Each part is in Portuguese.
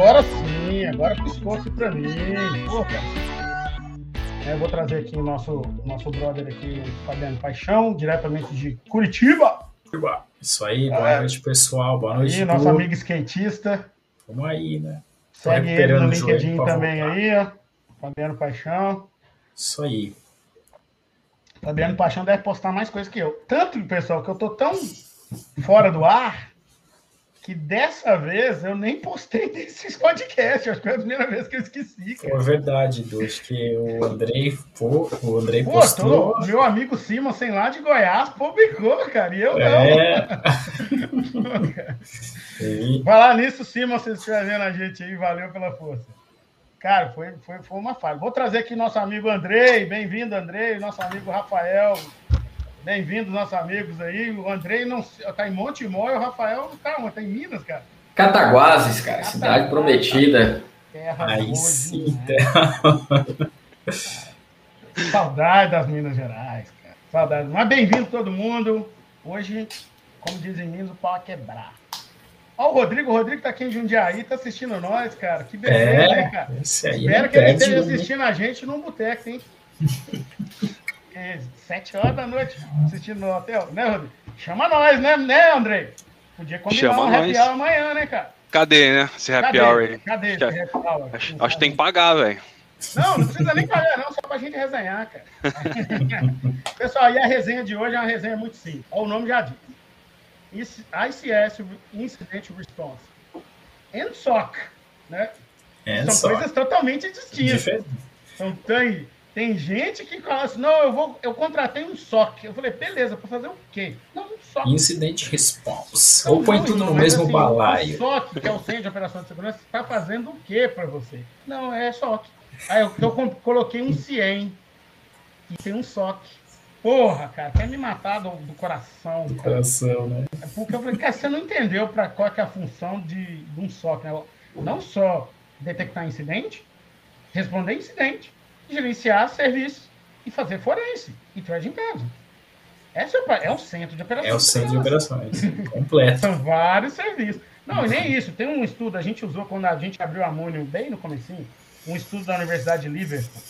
Agora sim, agora piscou-se pra mim. Pô, é, eu vou trazer aqui o nosso, nosso brother aqui, Fabiano Paixão, diretamente de Curitiba. Isso aí, boa é. noite, pessoal. Boa noite. E nosso amigo skatista. Vamos aí, né? Segue ele no LinkedIn também voltar. aí, ó. Fabiano Paixão. Isso aí. Fabiano Paixão deve postar mais coisas que eu. Tanto, pessoal, que eu tô tão fora do ar que dessa vez eu nem postei nesses podcasts. Acho que foi a primeira vez que eu esqueci. Cara. É verdade, Du. Acho que o Andrei, pô, o Andrei pô, postou. Meu amigo Simon, sem lá de Goiás, publicou, cara. E eu é. não. Falar nisso, Simon, você estiver vendo a gente aí, valeu pela força. Cara, foi, foi, foi uma falha. Vou trazer aqui nosso amigo Andrei. Bem-vindo, Andrei. Nosso amigo Rafael. Bem-vindos, nossos amigos aí. O Andrei não tá em Montemor e o Rafael tá onde? Tá em Minas, cara. Cataguases, cara. Cataguases, cidade prometida. Terra aí sim, terra. Saudade das Minas Gerais, cara. Saudade. Mas bem-vindo todo mundo. Hoje, como dizem Minas, o pau é quebrar. Ó, o Rodrigo, o Rodrigo tá aqui em Jundiaí, tá assistindo nós, cara. Que beleza, é, né, cara? Espero que ele esteja assistindo a gente no boteco, hein? é, sete horas da noite assistindo no hotel, né, Rodrigo? Chama nós, né, né, André? Podia combinar Chama um happy hour amanhã, né, cara? Cadê, né? Esse happy Cadê? hour aí. Cadê esse acho, happy hour? Acho, acho que tem que pagar, velho. Não, não precisa nem pagar, não, só pra gente resenhar, cara. Pessoal, e a resenha de hoje é uma resenha muito simples. Olha o nome já diz. ICS, Incident Response. And SOC, né? And São SOC. coisas totalmente distintas. Então tem gente que fala assim, não, eu vou, eu contratei um SOC. Eu falei, beleza, para fazer o quê? Não, um SOC. Incident Response. Ou põe tudo no mesmo assim, balaio. O SOC, que é o Centro de Operação de Segurança, está fazendo o quê para você? Não, é SOC. Aí eu, eu coloquei um CIEM e tem um SOC. Porra, cara, quer me matar do, do coração. Do coração, né? É porque eu falei, cara, você não entendeu para qual é, é a função de, de um SOC, né? Não só detectar incidente, responder incidente gerenciar serviços e fazer forense e threat intelligence. Esse é, é um centro de operações. É o centro de operações, completo. São vários serviços. Não, e nem isso. Tem um estudo, a gente usou quando a gente abriu a Mônio bem no comecinho, um estudo da Universidade de Liverpool.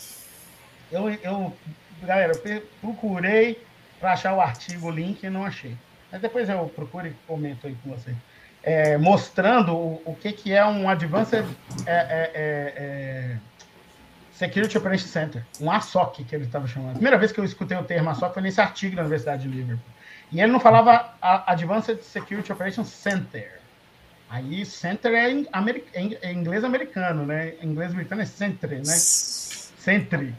Eu, eu galera, eu procurei para achar o artigo, o link, e não achei. Mas depois eu procuro e comento aí com você. É, mostrando o, o que, que é um Advanced é, é, é, é Security Operations Center, um ASOC que ele estava chamando. A primeira vez que eu escutei o termo ASOC foi nesse artigo da Universidade de Liverpool. E ele não falava Advanced Security Operations Center. Aí, center é em, em inglês americano, né? Em inglês britânico é centre, né? Centre.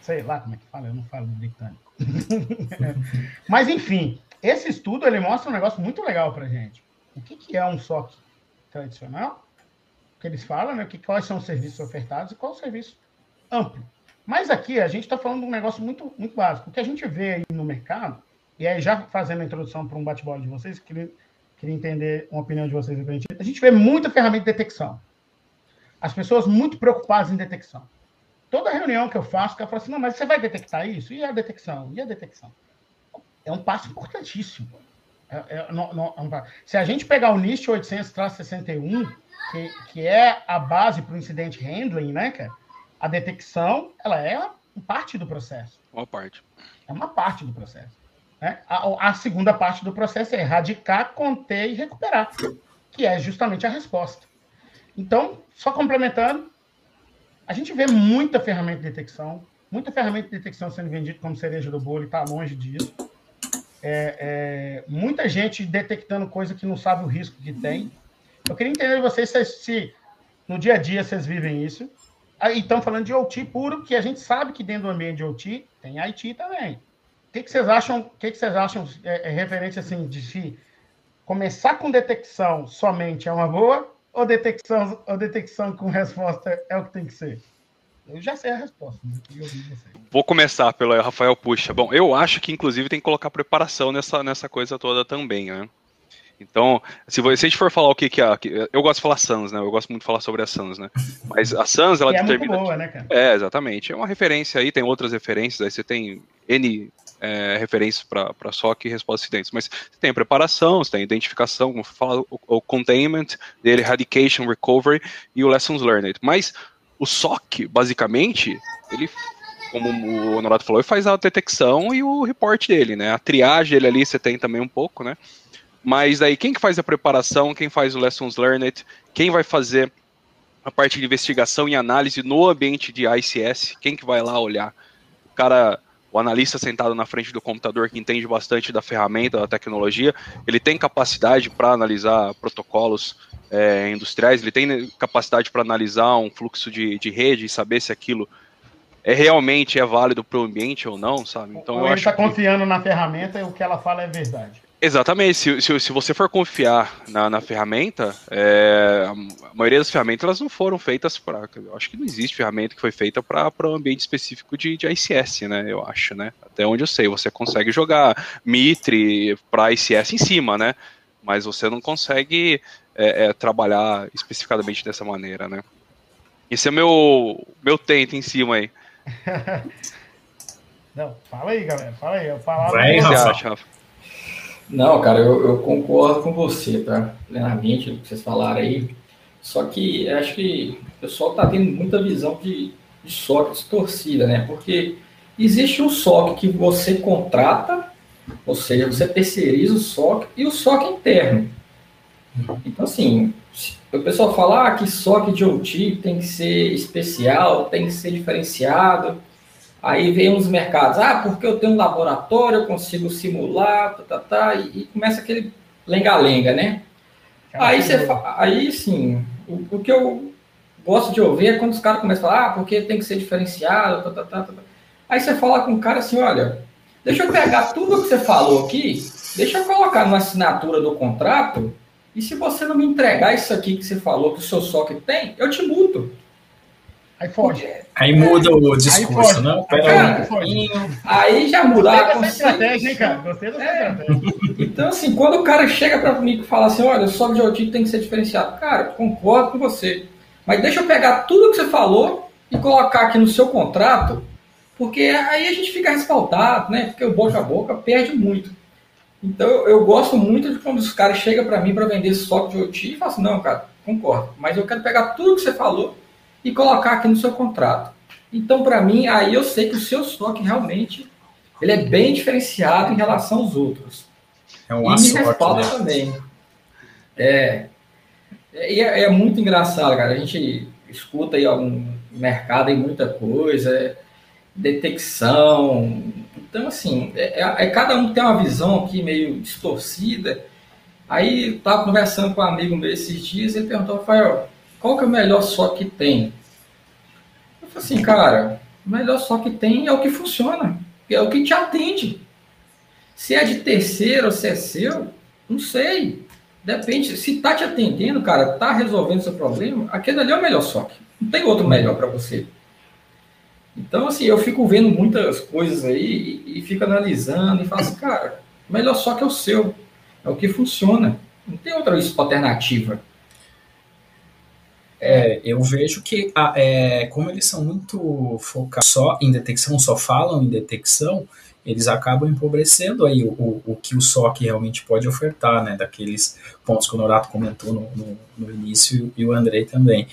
Sei lá como é que fala, eu não falo britânico. Mas, enfim, esse estudo ele mostra um negócio muito legal para gente. O que, que é um SOC tradicional? que eles falam, né? Que, quais são os serviços ofertados e qual o serviço amplo. Mas aqui a gente está falando de um negócio muito, muito básico. O que a gente vê aí no mercado, e aí já fazendo a introdução para um bate-bola de vocês, queria, queria entender uma opinião de vocês. A gente vê muita ferramenta de detecção. As pessoas muito preocupadas em detecção. Toda reunião que eu faço, que eu falo assim, não, mas você vai detectar isso? E a detecção? E a detecção? É um passo importantíssimo. É, é, não, não, é se a gente pegar o NIST 800-61, que, que é a base para o incidente handling, né, cara? A detecção ela é parte do processo. Uma parte. É uma parte do processo. Né? A, a, segunda parte do processo é erradicar, conter e recuperar, que é justamente a resposta. Então, só complementando, a gente vê muita ferramenta de detecção, muita ferramenta de detecção sendo vendida como cereja do bolo e está longe disso. É, é, muita gente detectando coisa que não sabe o risco que tem. Eu queria entender de vocês se, se no dia a dia vocês vivem isso, Aí estão falando de OT puro, que a gente sabe que dentro do ambiente de OT tem IT também. O que, que vocês acham? O que, que vocês acham é, é referente assim de se começar com detecção somente é uma boa ou detecção ou detecção com resposta é o que tem que ser? Eu já sei a resposta. Vou começar pelo Rafael Puxa. Bom, eu acho que inclusive tem que colocar preparação nessa, nessa coisa toda também, né? Então, se, você, se a gente for falar o que, que é. Eu gosto de falar Sans, né? Eu gosto muito de falar sobre a Sans, né? Mas a Sans, ela é muito determina. boa, né, cara? É, exatamente. É uma referência aí, tem outras referências, aí você tem N é, referências para SOC e respostas a acidentes. Mas você tem a preparação, você tem a identificação, como fala, o, o containment, the eradication, recovery e o lessons learned. Mas o SOC, basicamente, ele, como o Honorato falou, ele faz a detecção e o report dele, né? A triagem dele ali você tem também um pouco, né? Mas aí quem que faz a preparação, quem faz o lessons learned, quem vai fazer a parte de investigação e análise no ambiente de ICS, quem que vai lá olhar? O cara, o analista sentado na frente do computador que entende bastante da ferramenta, da tecnologia, ele tem capacidade para analisar protocolos é, industriais, ele tem capacidade para analisar um fluxo de, de rede e saber se aquilo é realmente é válido para o ambiente ou não, sabe? Então ou eu ele está que... confiando na ferramenta e o que ela fala é verdade. Exatamente. Se, se, se, você for confiar na, na ferramenta, é, a maioria das ferramentas elas não foram feitas para. Acho que não existe ferramenta que foi feita para um ambiente específico de, de ICS, né? Eu acho, né? Até onde eu sei, você consegue jogar Mitre para ICS em cima, né? Mas você não consegue é, é, trabalhar especificadamente dessa maneira, né? Esse é meu meu tento em cima aí. não, fala aí, galera. Fala aí. Eu falava. Vai, você acha, Rafa? Não, cara, eu, eu, concordo com você, tá? Plenamente, o que vocês falaram aí. Só que acho que o pessoal tá tendo muita visão de, de SOC distorcida, né? Porque existe um SOC que você contrata, ou seja, você terceiriza o SOC e o SOC interno. Então, assim, o pessoal fala ah, que SOC de OT tem que ser especial, tem que ser diferenciado. Aí vem uns mercados, ah, porque eu tenho um laboratório, eu consigo simular, tá, tá, tá e, e começa aquele lenga-lenga, né? Aí, você, aí sim, o, o, que eu gosto de ouvir é quando os caras começam a falar, ah, porque tem que ser diferenciado, tá, tá, tá, tá. Aí você fala com o cara assim, olha, deixa eu pegar tudo que você falou aqui, deixa eu colocar na assinatura do contrato, e se você não me entregar isso aqui que você falou, que o seu SOC tem, eu te multo. Aí foge. Aí muda o discurso, não? Pera aí, aí já muda a consciência. estratégia, hein, cara? Gostei dessa é. estratégia. Então, assim, quando o cara chega para mim e fala assim, olha, o sobe de OT tem que ser diferenciado. Cara, concordo com você. Mas deixa eu pegar tudo que você falou e colocar aqui no seu contrato, porque aí a gente fica respaldado, né? Porque o boca a boca perde muito. Então, eu gosto muito de quando os caras chegam para mim para vender software de OT e falam assim, não, cara, concordo. Mas eu quero pegar tudo que você falou e colocar aqui no seu contrato. Então, para mim, aí eu sei que o seu estoque realmente ele é bem diferenciado em relação aos outros. É um e me respalda né? também. É, é, é, muito engraçado, cara. A gente escuta aí algum mercado em muita coisa, é, detecção. Então, assim, é, é, é, cada um tem uma visão aqui meio distorcida. Aí, estava conversando com um amigo meu esses dias e ele perguntou, Rafael, qual que é o melhor só que tem? Eu falei assim, cara, o melhor só que tem é o que funciona, é o que te atende. Se é de terceiro ou se é seu, não sei. Depende. Se tá te atendendo, cara, tá resolvendo seu problema, aquele ali é o melhor SOC. Não tem outro melhor para você. Então, assim, eu fico vendo muitas coisas aí e, e fico analisando e falo assim, cara, o melhor SOC é o seu. É o que funciona. Não tem outra alternativa. É, eu vejo que, é, como eles são muito focados só em detecção, só falam em detecção, eles acabam empobrecendo aí o, o, o que o SOC realmente pode ofertar, né, daqueles pontos que o Norato comentou no, no, no início e o Andrei também.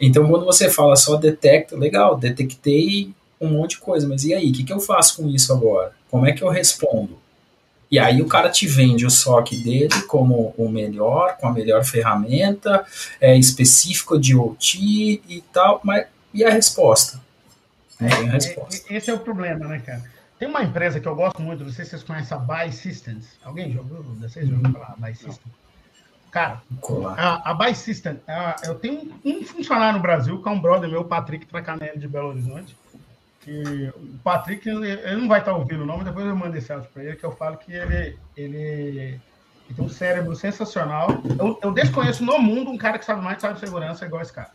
Então, quando você fala só detecta, legal, detectei um monte de coisa, mas e aí, o que, que eu faço com isso agora? Como é que eu respondo? E aí o cara te vende o SOC dele como o melhor, com a melhor ferramenta, é, específico de OT e tal, mas e a resposta? É, a resposta. Esse é o problema, né, cara? Tem uma empresa que eu gosto muito, não sei se vocês conhecem a Buy Systems. Alguém jogou? Vocês já ouviram falar? Buy Systems? Cara, a, a Buy System, a, eu tenho um funcionário no Brasil, que é um brother meu, Patrick Tracanelli, de Belo Horizonte que o Patrick, ele, ele não vai estar ouvindo o nome, depois eu mando esse áudio para ele, que eu falo que ele, ele, ele, tem um cérebro sensacional. Eu, eu desconheço no mundo um cara que sabe mais de cibersegurança igual esse cara.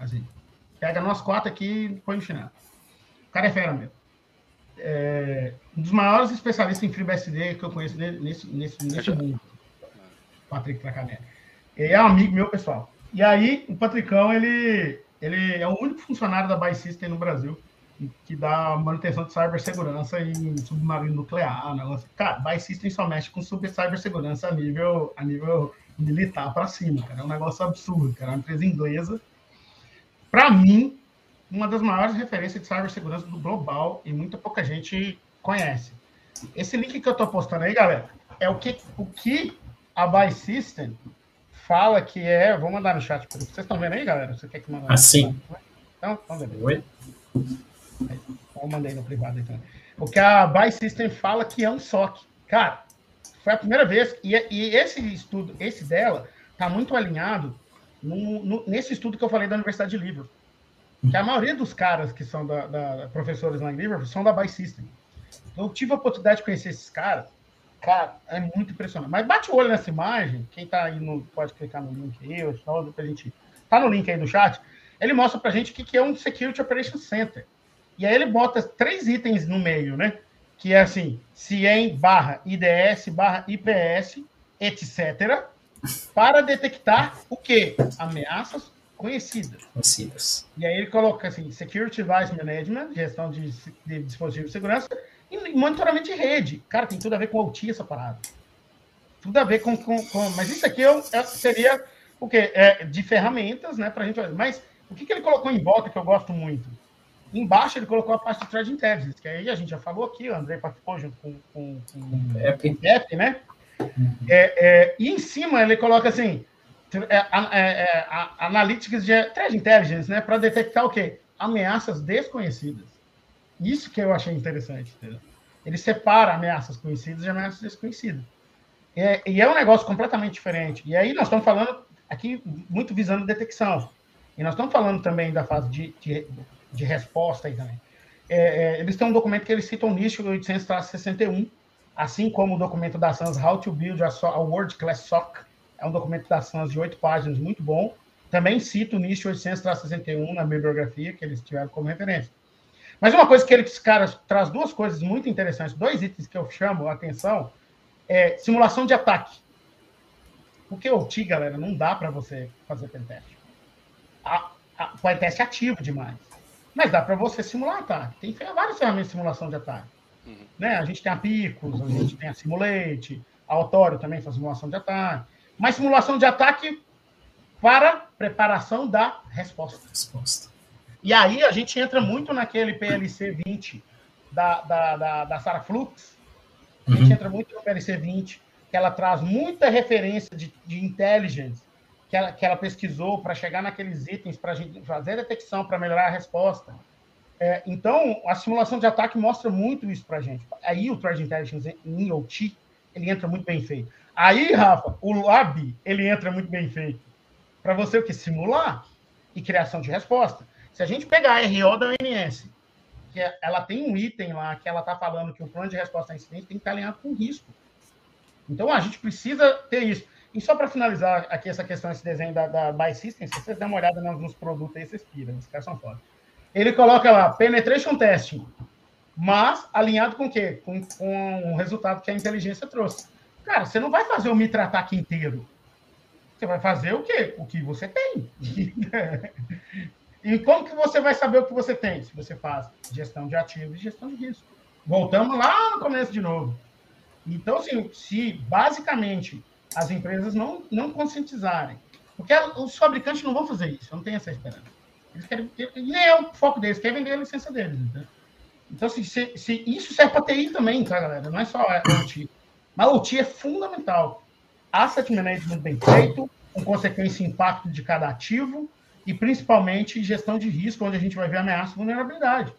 Assim, pega nós quatro aqui e põe no chinelo. O cara é fera mesmo. É, um dos maiores especialistas em FreeBSD que eu conheço nesse, nesse, nesse mundo. Patrick Tracanelli. Ele é um amigo meu, pessoal. E aí, o Patricão, ele, ele é o único funcionário da Buy System no Brasil que dá manutenção de cibersegurança em submarino nuclear. Negócio. Cara, Buy System só mexe com cibersegurança a nível, a nível militar para cima, cara. É um negócio absurdo, cara. É uma empresa inglesa. Para mim, uma das maiores referências de cibersegurança do global e muita pouca gente conhece. Esse link que eu estou postando aí, galera, é o que, o que a Buy System fala que é. Vou mandar no chat. Vocês estão vendo aí, galera? Você quer que mande? Assim. Então, então beleza. Oi? Eu mandei no privado então. O que a Buy System fala que é um SOC. Cara, foi a primeira vez. E, e esse estudo, esse dela, tá muito alinhado no, no, nesse estudo que eu falei da Universidade de Liverpool. Que a maioria dos caras que são da, da professores lá em Liverpool são da Buy System. Então, eu tive a oportunidade de conhecer esses caras. Cara, é muito impressionante. Mas bate o olho nessa imagem. Quem tá aí no, pode clicar no link aí, ou só pra gente. Tá no link aí do chat. Ele mostra pra gente o que, que é um Security Operations Center. E aí ele bota três itens no meio, né? Que é assim, CIEM barra IDS barra IPS, etc. Para detectar o quê? Ameaças conhecidas. Conhecidas. E aí ele coloca assim, Security Device Management, gestão de, de dispositivos de segurança, e monitoramento de rede. Cara, tem tudo a ver com OT essa parada. Tudo a ver com. com, com mas isso aqui é, é, seria o quê? É, de ferramentas, né, pra gente. Mas o que, que ele colocou em volta que eu gosto muito? Embaixo ele colocou a parte de Thread Intelligence, que aí a gente já falou aqui, o André participou junto com, com, com o Pepe, né? Uhum. É, é, e em cima ele coloca assim, é, é, é analytics de Thread Intelligence, né? Para detectar o quê? Ameaças desconhecidas. Isso que eu achei interessante. Entendeu? Ele separa ameaças conhecidas de ameaças desconhecidas. É, e é um negócio completamente diferente. E aí nós estamos falando aqui muito visando detecção. E nós estamos falando também da fase de, de, de resposta aí também. É, é, eles têm um documento que eles citam o NIST 800-61, assim como o documento da SANS How to Build a, so a World Class SOC, é um documento da SANS de oito páginas, muito bom. Também cito o NIST 800-61 na bibliografia, que eles tiveram como referência. Mas uma coisa que eles, caras, traz duas coisas muito interessantes, dois itens que eu chamo a atenção, é simulação de ataque. Porque o TI, galera, não dá para você fazer pentest. A, a, o pentest é ativo demais. Mas dá para você simular ataque. Tem várias ferramentas de simulação de ataque. Uhum. Né? A gente tem a Picos, a gente tem a Simulate, a Autório também faz simulação de ataque. Mas simulação de ataque para preparação da resposta. Resposta. E aí a gente entra muito naquele PLC 20 da, da, da, da Sara Flux. A gente uhum. entra muito no PLC 20, que ela traz muita referência de, de intelligence que ela, que ela pesquisou para chegar naqueles itens, para fazer a detecção, para melhorar a resposta. É, então, a simulação de ataque mostra muito isso para a gente. Aí o Threat Intelligence em OT, ele entra muito bem feito. Aí, Rafa, o Lab, ele entra muito bem feito. Para você o que? Simular e criação de resposta. Se a gente pegar a RO da ONS, que é, ela tem um item lá que ela está falando que o plano de resposta a incidente tem que estar alinhado com risco. Então a gente precisa ter isso. E só para finalizar aqui essa questão, esse desenho da, da Buy System, se vocês dão uma olhada nos produtos aí, vocês piram, os caras são foda. Ele coloca lá, penetration testing, mas alinhado com o quê? Com, com o resultado que a inteligência trouxe. Cara, você não vai fazer o Mitra ataque inteiro. Você vai fazer o quê? O que você tem. E como que você vai saber o que você tem? Se você faz gestão de ativos e gestão de risco. Voltamos lá no começo de novo. Então, assim, se basicamente as empresas não, não conscientizarem, porque os fabricantes não vão fazer isso, eu não tenho essa esperança. Eles querem, nem é o foco deles, querem vender a licença deles. Né? Então, assim, se, se, isso serve para TI também, tá, galera? Não é só o OT. Mas o OT é fundamental. Asset management bem feito, com consequência impacto de cada ativo, e principalmente gestão de risco, onde a gente vai ver ameaça e vulnerabilidade.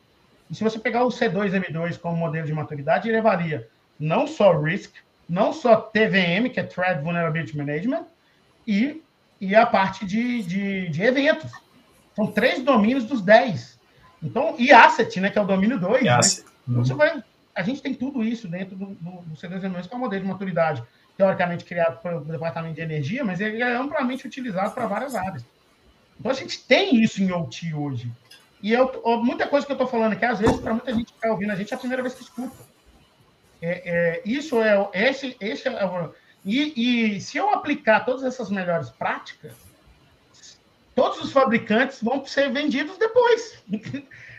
E se você pegar o C2M2 como modelo de maturidade, ele avalia não só risk, não só TVM, que é Threat Vulnerability Management, e, e a parte de, de, de eventos. São três domínios dos dez. Então, e asset, né, que é o domínio 2. Né? Então, você vai, a gente tem tudo isso dentro do, do, do C2M2, que é o modelo de maturidade, teoricamente criado pelo Departamento de Energia, mas ele é amplamente utilizado para várias áreas. Então a gente tem isso em OT hoje. E eu, muita coisa que eu estou falando aqui, às vezes, para muita gente que está ouvindo a gente, é a primeira vez que escuta. É, é, isso é esse, esse é E, e se eu aplicar todas essas melhores práticas, todos os fabricantes vão ser vendidos depois.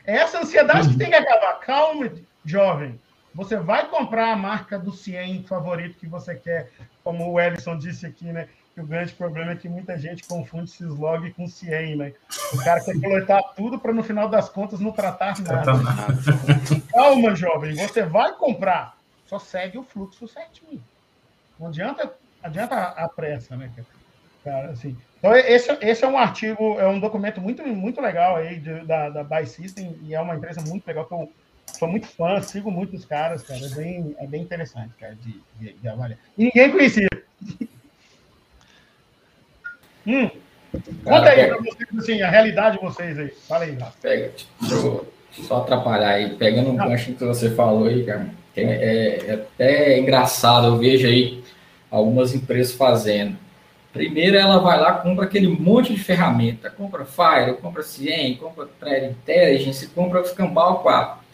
É essa ansiedade que tem que acabar. Calma, jovem. Você vai comprar a marca do Cien favorito que você quer, como o Ellison disse aqui, né? Que o grande problema é que muita gente confunde Syslog com Cien, né? O cara quer coletar tudo para no final das contas não tratar nada. Calma, jovem. Você vai comprar. Só segue o fluxo certinho. Não adianta, adianta a pressa, né, cara? Assim, então, esse, esse é um artigo, é um documento muito, muito legal aí de, da, da Buy System e é uma empresa muito legal que eu sou muito fã, sigo muito os caras, cara. É bem, é bem interessante, cara, de, de, de avaliar. E ninguém conhecia. hum. Conta aí pra vocês, assim, a realidade de vocês aí. Fala aí, Rafa. Pega, deixa eu só atrapalhar aí, pegando um gancho que você falou aí, cara. É, é, é até engraçado, eu vejo aí algumas empresas fazendo. Primeiro ela vai lá, compra aquele monte de ferramenta, compra Fire, compra Cien, compra Thread Intelligence, compra Scambal 4.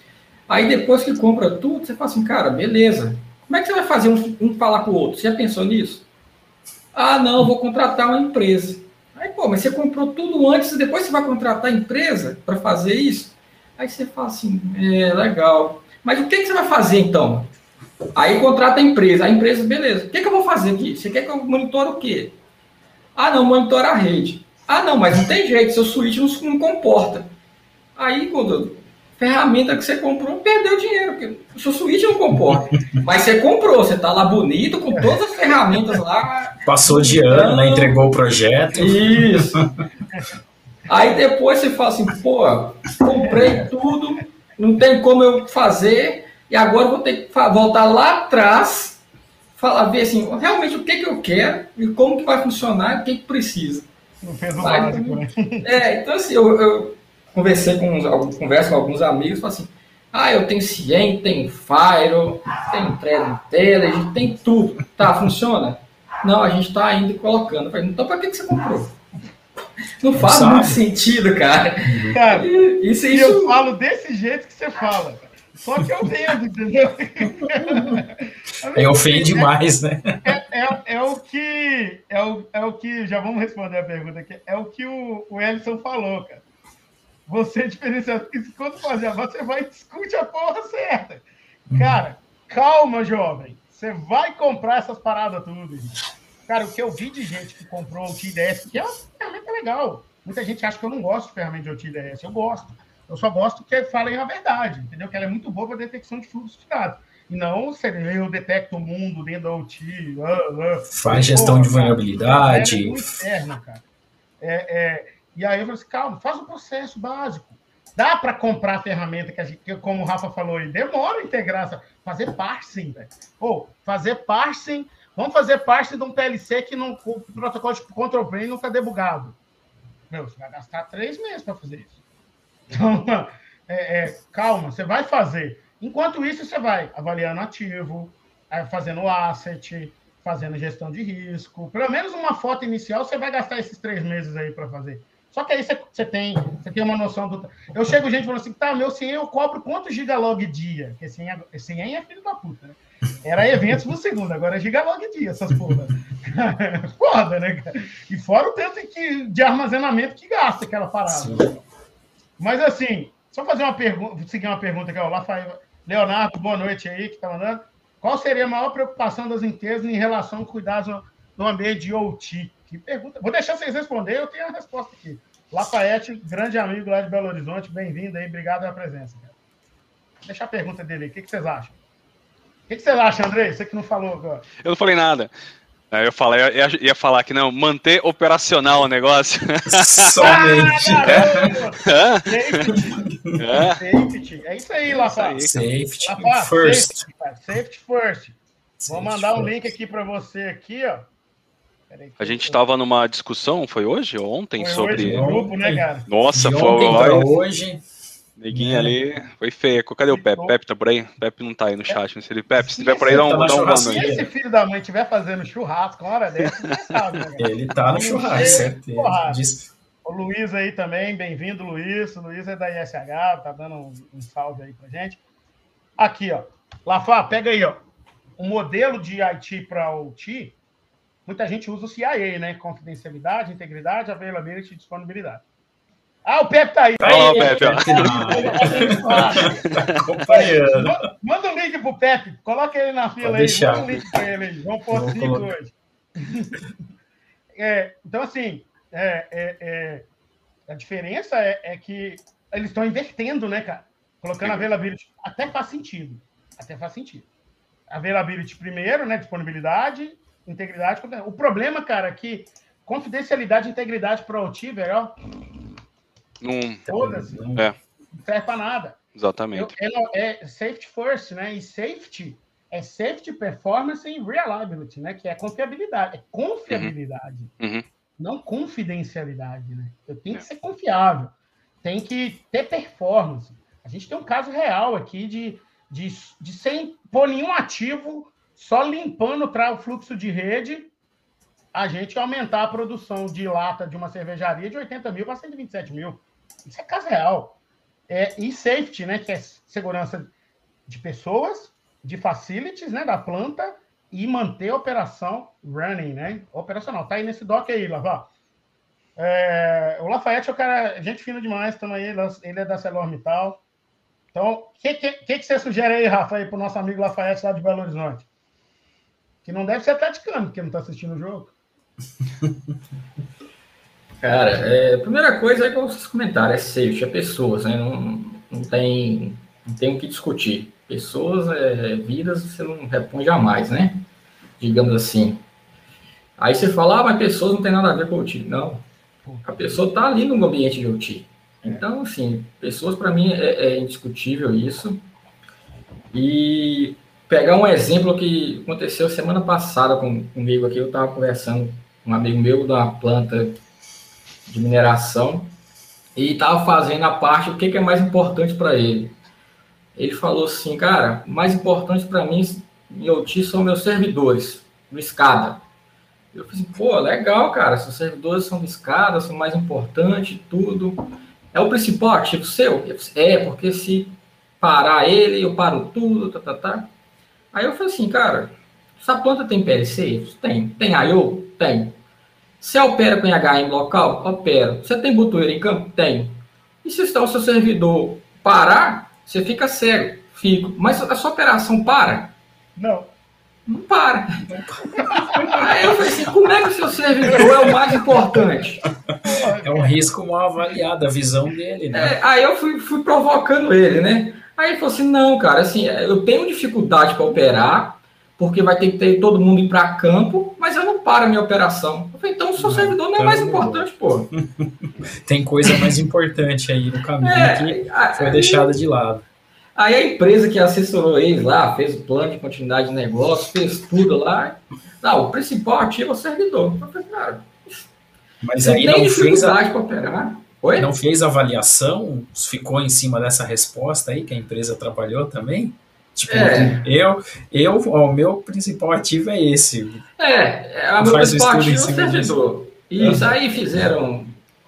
Aí depois que compra tudo, você fala assim, cara, beleza. Como é que você vai fazer um, um falar com o outro? Você já pensou nisso? Ah, não, vou contratar uma empresa. Aí, pô, mas você comprou tudo antes e depois você vai contratar a empresa para fazer isso? Aí você fala assim, é, legal. Mas o que, que você vai fazer então? Aí contrata a empresa. A empresa, beleza. O que, que eu vou fazer aqui? Você quer que eu monitore o quê? Ah, não, monitora a rede. Ah, não, mas não tem jeito, seu switch não, não comporta. Aí, quando ferramenta que você comprou, perdeu dinheiro, porque o seu switch não comporta. Mas você comprou, você está lá bonito, com todas as ferramentas lá. Passou de ano, né? Entregou o projeto. Isso. Aí depois você fala assim, pô, comprei tudo, não tem como eu fazer, e agora vou ter que voltar lá atrás falar, ver assim, realmente o que, que eu quero e como que vai funcionar, o que, que precisa. Não fez o básico, né? É, então assim, eu, eu conversei com, converso com alguns amigos, falo assim, ah, eu tenho Cien, tem Fire, tem Thread Intelligence, tem tudo. Tá, funciona? Não, a gente está ainda colocando. Falei, então para que, que você comprou? Não faz muito sentido, cara. Cara, isso, isso... eu falo desse jeito que você fala. Só que eu vendo, entendeu? É ofende demais, né? É, é, é, o que. É o, é o que. Já vamos responder a pergunta aqui. É o que o, o Ellison falou, cara. Você é diferenciado. Porque quando fazer, você vai discutir a porra certa. Cara, calma, jovem. Você vai comprar essas paradas tudo. Cara, o que eu vi de gente que comprou o TIDS, que é uma ferramenta legal. Muita gente acha que eu não gosto de ferramenta de OTDS. Eu gosto. Eu só gosto que falem a verdade, entendeu? Que ela é muito boa para detecção de fluxo de dados. E não eu detecto o mundo dentro da OT. Uh, uh, Faz gestão pô, de vulnerabilidade. É inferno, cara. É, é, e aí eu falei assim, calma, faz o processo básico. Dá para comprar a ferramenta que, a gente, como o Rafa falou aí, demora a integrar, fazer parsing, velho. Ou fazer parsing, vamos fazer parsing de um PLC que não, o protocolo de control plane não está debugado. Meu, você vai gastar três meses para fazer isso. Então, é, é, calma, você vai fazer. Enquanto isso, você vai avaliando ativo, fazendo asset, fazendo gestão de risco. Pelo menos uma foto inicial, você vai gastar esses três meses aí para fazer. Só que aí você, você, tem, você tem uma noção do. Eu chego gente falando assim, tá, meu 100 eu cobro quanto gigalog dia? Porque 100 é, 100 é filho da puta, né? Era eventos por segundo, agora é gigalog dia, essas porra. Foda, né, cara? E fora o tanto que, de armazenamento que gasta aquela parada. Sim. Mas assim, só fazer uma pergunta, seguir uma pergunta aqui, ó, Rafael, Leonardo, boa noite aí, que está mandando. Qual seria a maior preocupação das empresas em relação ao cuidado no ambiente de OT? Que pergunta. Vou deixar vocês responder, eu tenho a resposta aqui. Lafayette, grande amigo lá de Belo Horizonte, bem-vindo aí, obrigado pela presença. Cara. Deixar a pergunta dele aí, o que, que vocês acham? O que, que vocês acham, André? Você que não falou agora. Eu não falei nada. Eu falei, ia, ia falar que não, manter operacional o negócio. Somente. Ah, é. Safety. É isso aí, Lafa. Safety Lafa, first. Safety, safety first. Vou mandar um link aqui para você aqui, ó. A gente estava numa discussão, foi hoje ou ontem, foi sobre. Hoje, grupo, né, cara? Nossa, foi hoje. Neguinho ali foi feio. Cadê o Pepe? Pepe tá por aí? Pepe não tá aí no chat. Não sei se Pepe, se tiver por aí, dá um, tá dá um Se esse filho da mãe estiver fazendo churrasco uma hora dessa, você sabe, né, Ele tá no churrasco, certeza. O Luiz aí também, bem-vindo, Luiz. O Luiz é da ISH, tá dando um, um salve aí pra gente. Aqui, ó. Lafá, pega aí, ó. O modelo de IT para OT muita gente usa o CIA, né? Confidencialidade, integridade, availability e disponibilidade. Ah, o Pepe tá aí. Ó, Pepe, ó. Manda- Manda um link pro Pepe. Coloca ele na fila Pode aí. deixar. Manda um link pra ele aí. Vamos pôr cinco colocar. hoje. É, então, assim, é, é, é, a diferença é, é que eles estão invertendo, né, cara? Colocando availability. Até faz sentido. Até faz sentido. Availability primeiro, né? Disponibilidade, integridade. O problema, cara, é que confidencialidade e integridade para o velho, ó, Não. Não- É. não serve para nada. Eu- exatamente. É, é safety first, né? E safety é safety, performance e reliability, né? Que é confiabilidade. É confiabilidade, Uhum. não confidencialidade, né? Eu tenho que ser confiável. Tem que ter performance. A gente tem um caso real aqui de, de, de sem pôr nenhum ativo, só limpando para o fluxo de rede, a gente aumentar a produção de lata de uma cervejaria de 80 mil para 127 mil. Isso é caso real. É, e safety, né? Que é segurança de pessoas, de facilities, né? Da planta e manter a operação running, né? Operacional. Tá aí nesse doc aí, Lavar. É, o Lafayette é o cara, gente fina demais também, ele, ele é da ArcelorMittal. Então, o que, que, que, você sugere aí, Rafa, aí, pro nosso amigo Lafayette lá de Belo Horizonte? Que não deve ser atleticano, porque não tá assistindo o jogo. Cara, é, a primeira coisa é como vocês comentaram, é safety, é pessoas, né? Não, não, tem, não tem o que discutir. Pessoas, é, vidas, você não repõe jamais, né? Digamos assim. Aí você fala, ah, mas pessoas não tem nada a ver com o OT. Não. A pessoa está ali no ambiente de OT. Então, assim, pessoas para mim é, é indiscutível isso. E pegar um exemplo que aconteceu semana passada com, comigo aqui, eu estava conversando com um amigo meu uma planta de mineração e estava fazendo a parte, o que, que é mais importante para ele. Ele falou assim, cara, mais importante para mim em OT são meus servidores, no SCADA. Eu falei pô, legal, cara, seus servidores são de SCADA, são mais importantes, tudo. É o principal ativo seu? É, porque se parar ele, eu paro tudo, tá, tá, tá. Aí eu falei assim, cara, essa planta tem PLC? Tem. Tem I.O.? Tem. Você opera com IHM local? Opera. Você tem botoeira em campo? Tem. E se está o seu servidor parar, você fica cego. Fico. Mas a sua operação para? Não. Não para. Aí eu falei assim, como é que o seu servidor é o mais importante? É um risco mal avaliado, a visão dele, né? É, aí eu fui, fui provocando ele, né? Aí ele falou assim, não, cara, assim, eu tenho dificuldade para operar, porque vai ter que ter todo mundo ir para campo, mas eu não paro a minha operação. Eu falei, então o seu Não, servidor não é mais importante, pô. Tem coisa mais importante aí no caminho que É, foi aí- deixada de lado. Aí a empresa que assessorou eles lá, fez o plano de continuidade de negócio, fez tudo lá. Não, o principal ativo é o servidor. Eu falei, cara, Mas aí não fez, a, para operar? Oi? não fez avaliação, ficou em cima dessa resposta aí que a empresa trabalhou também? Tipo, É. eu, eu, o meu principal ativo é esse. É, é a meu principal ativo é o servidor. Isso, aí fizeram,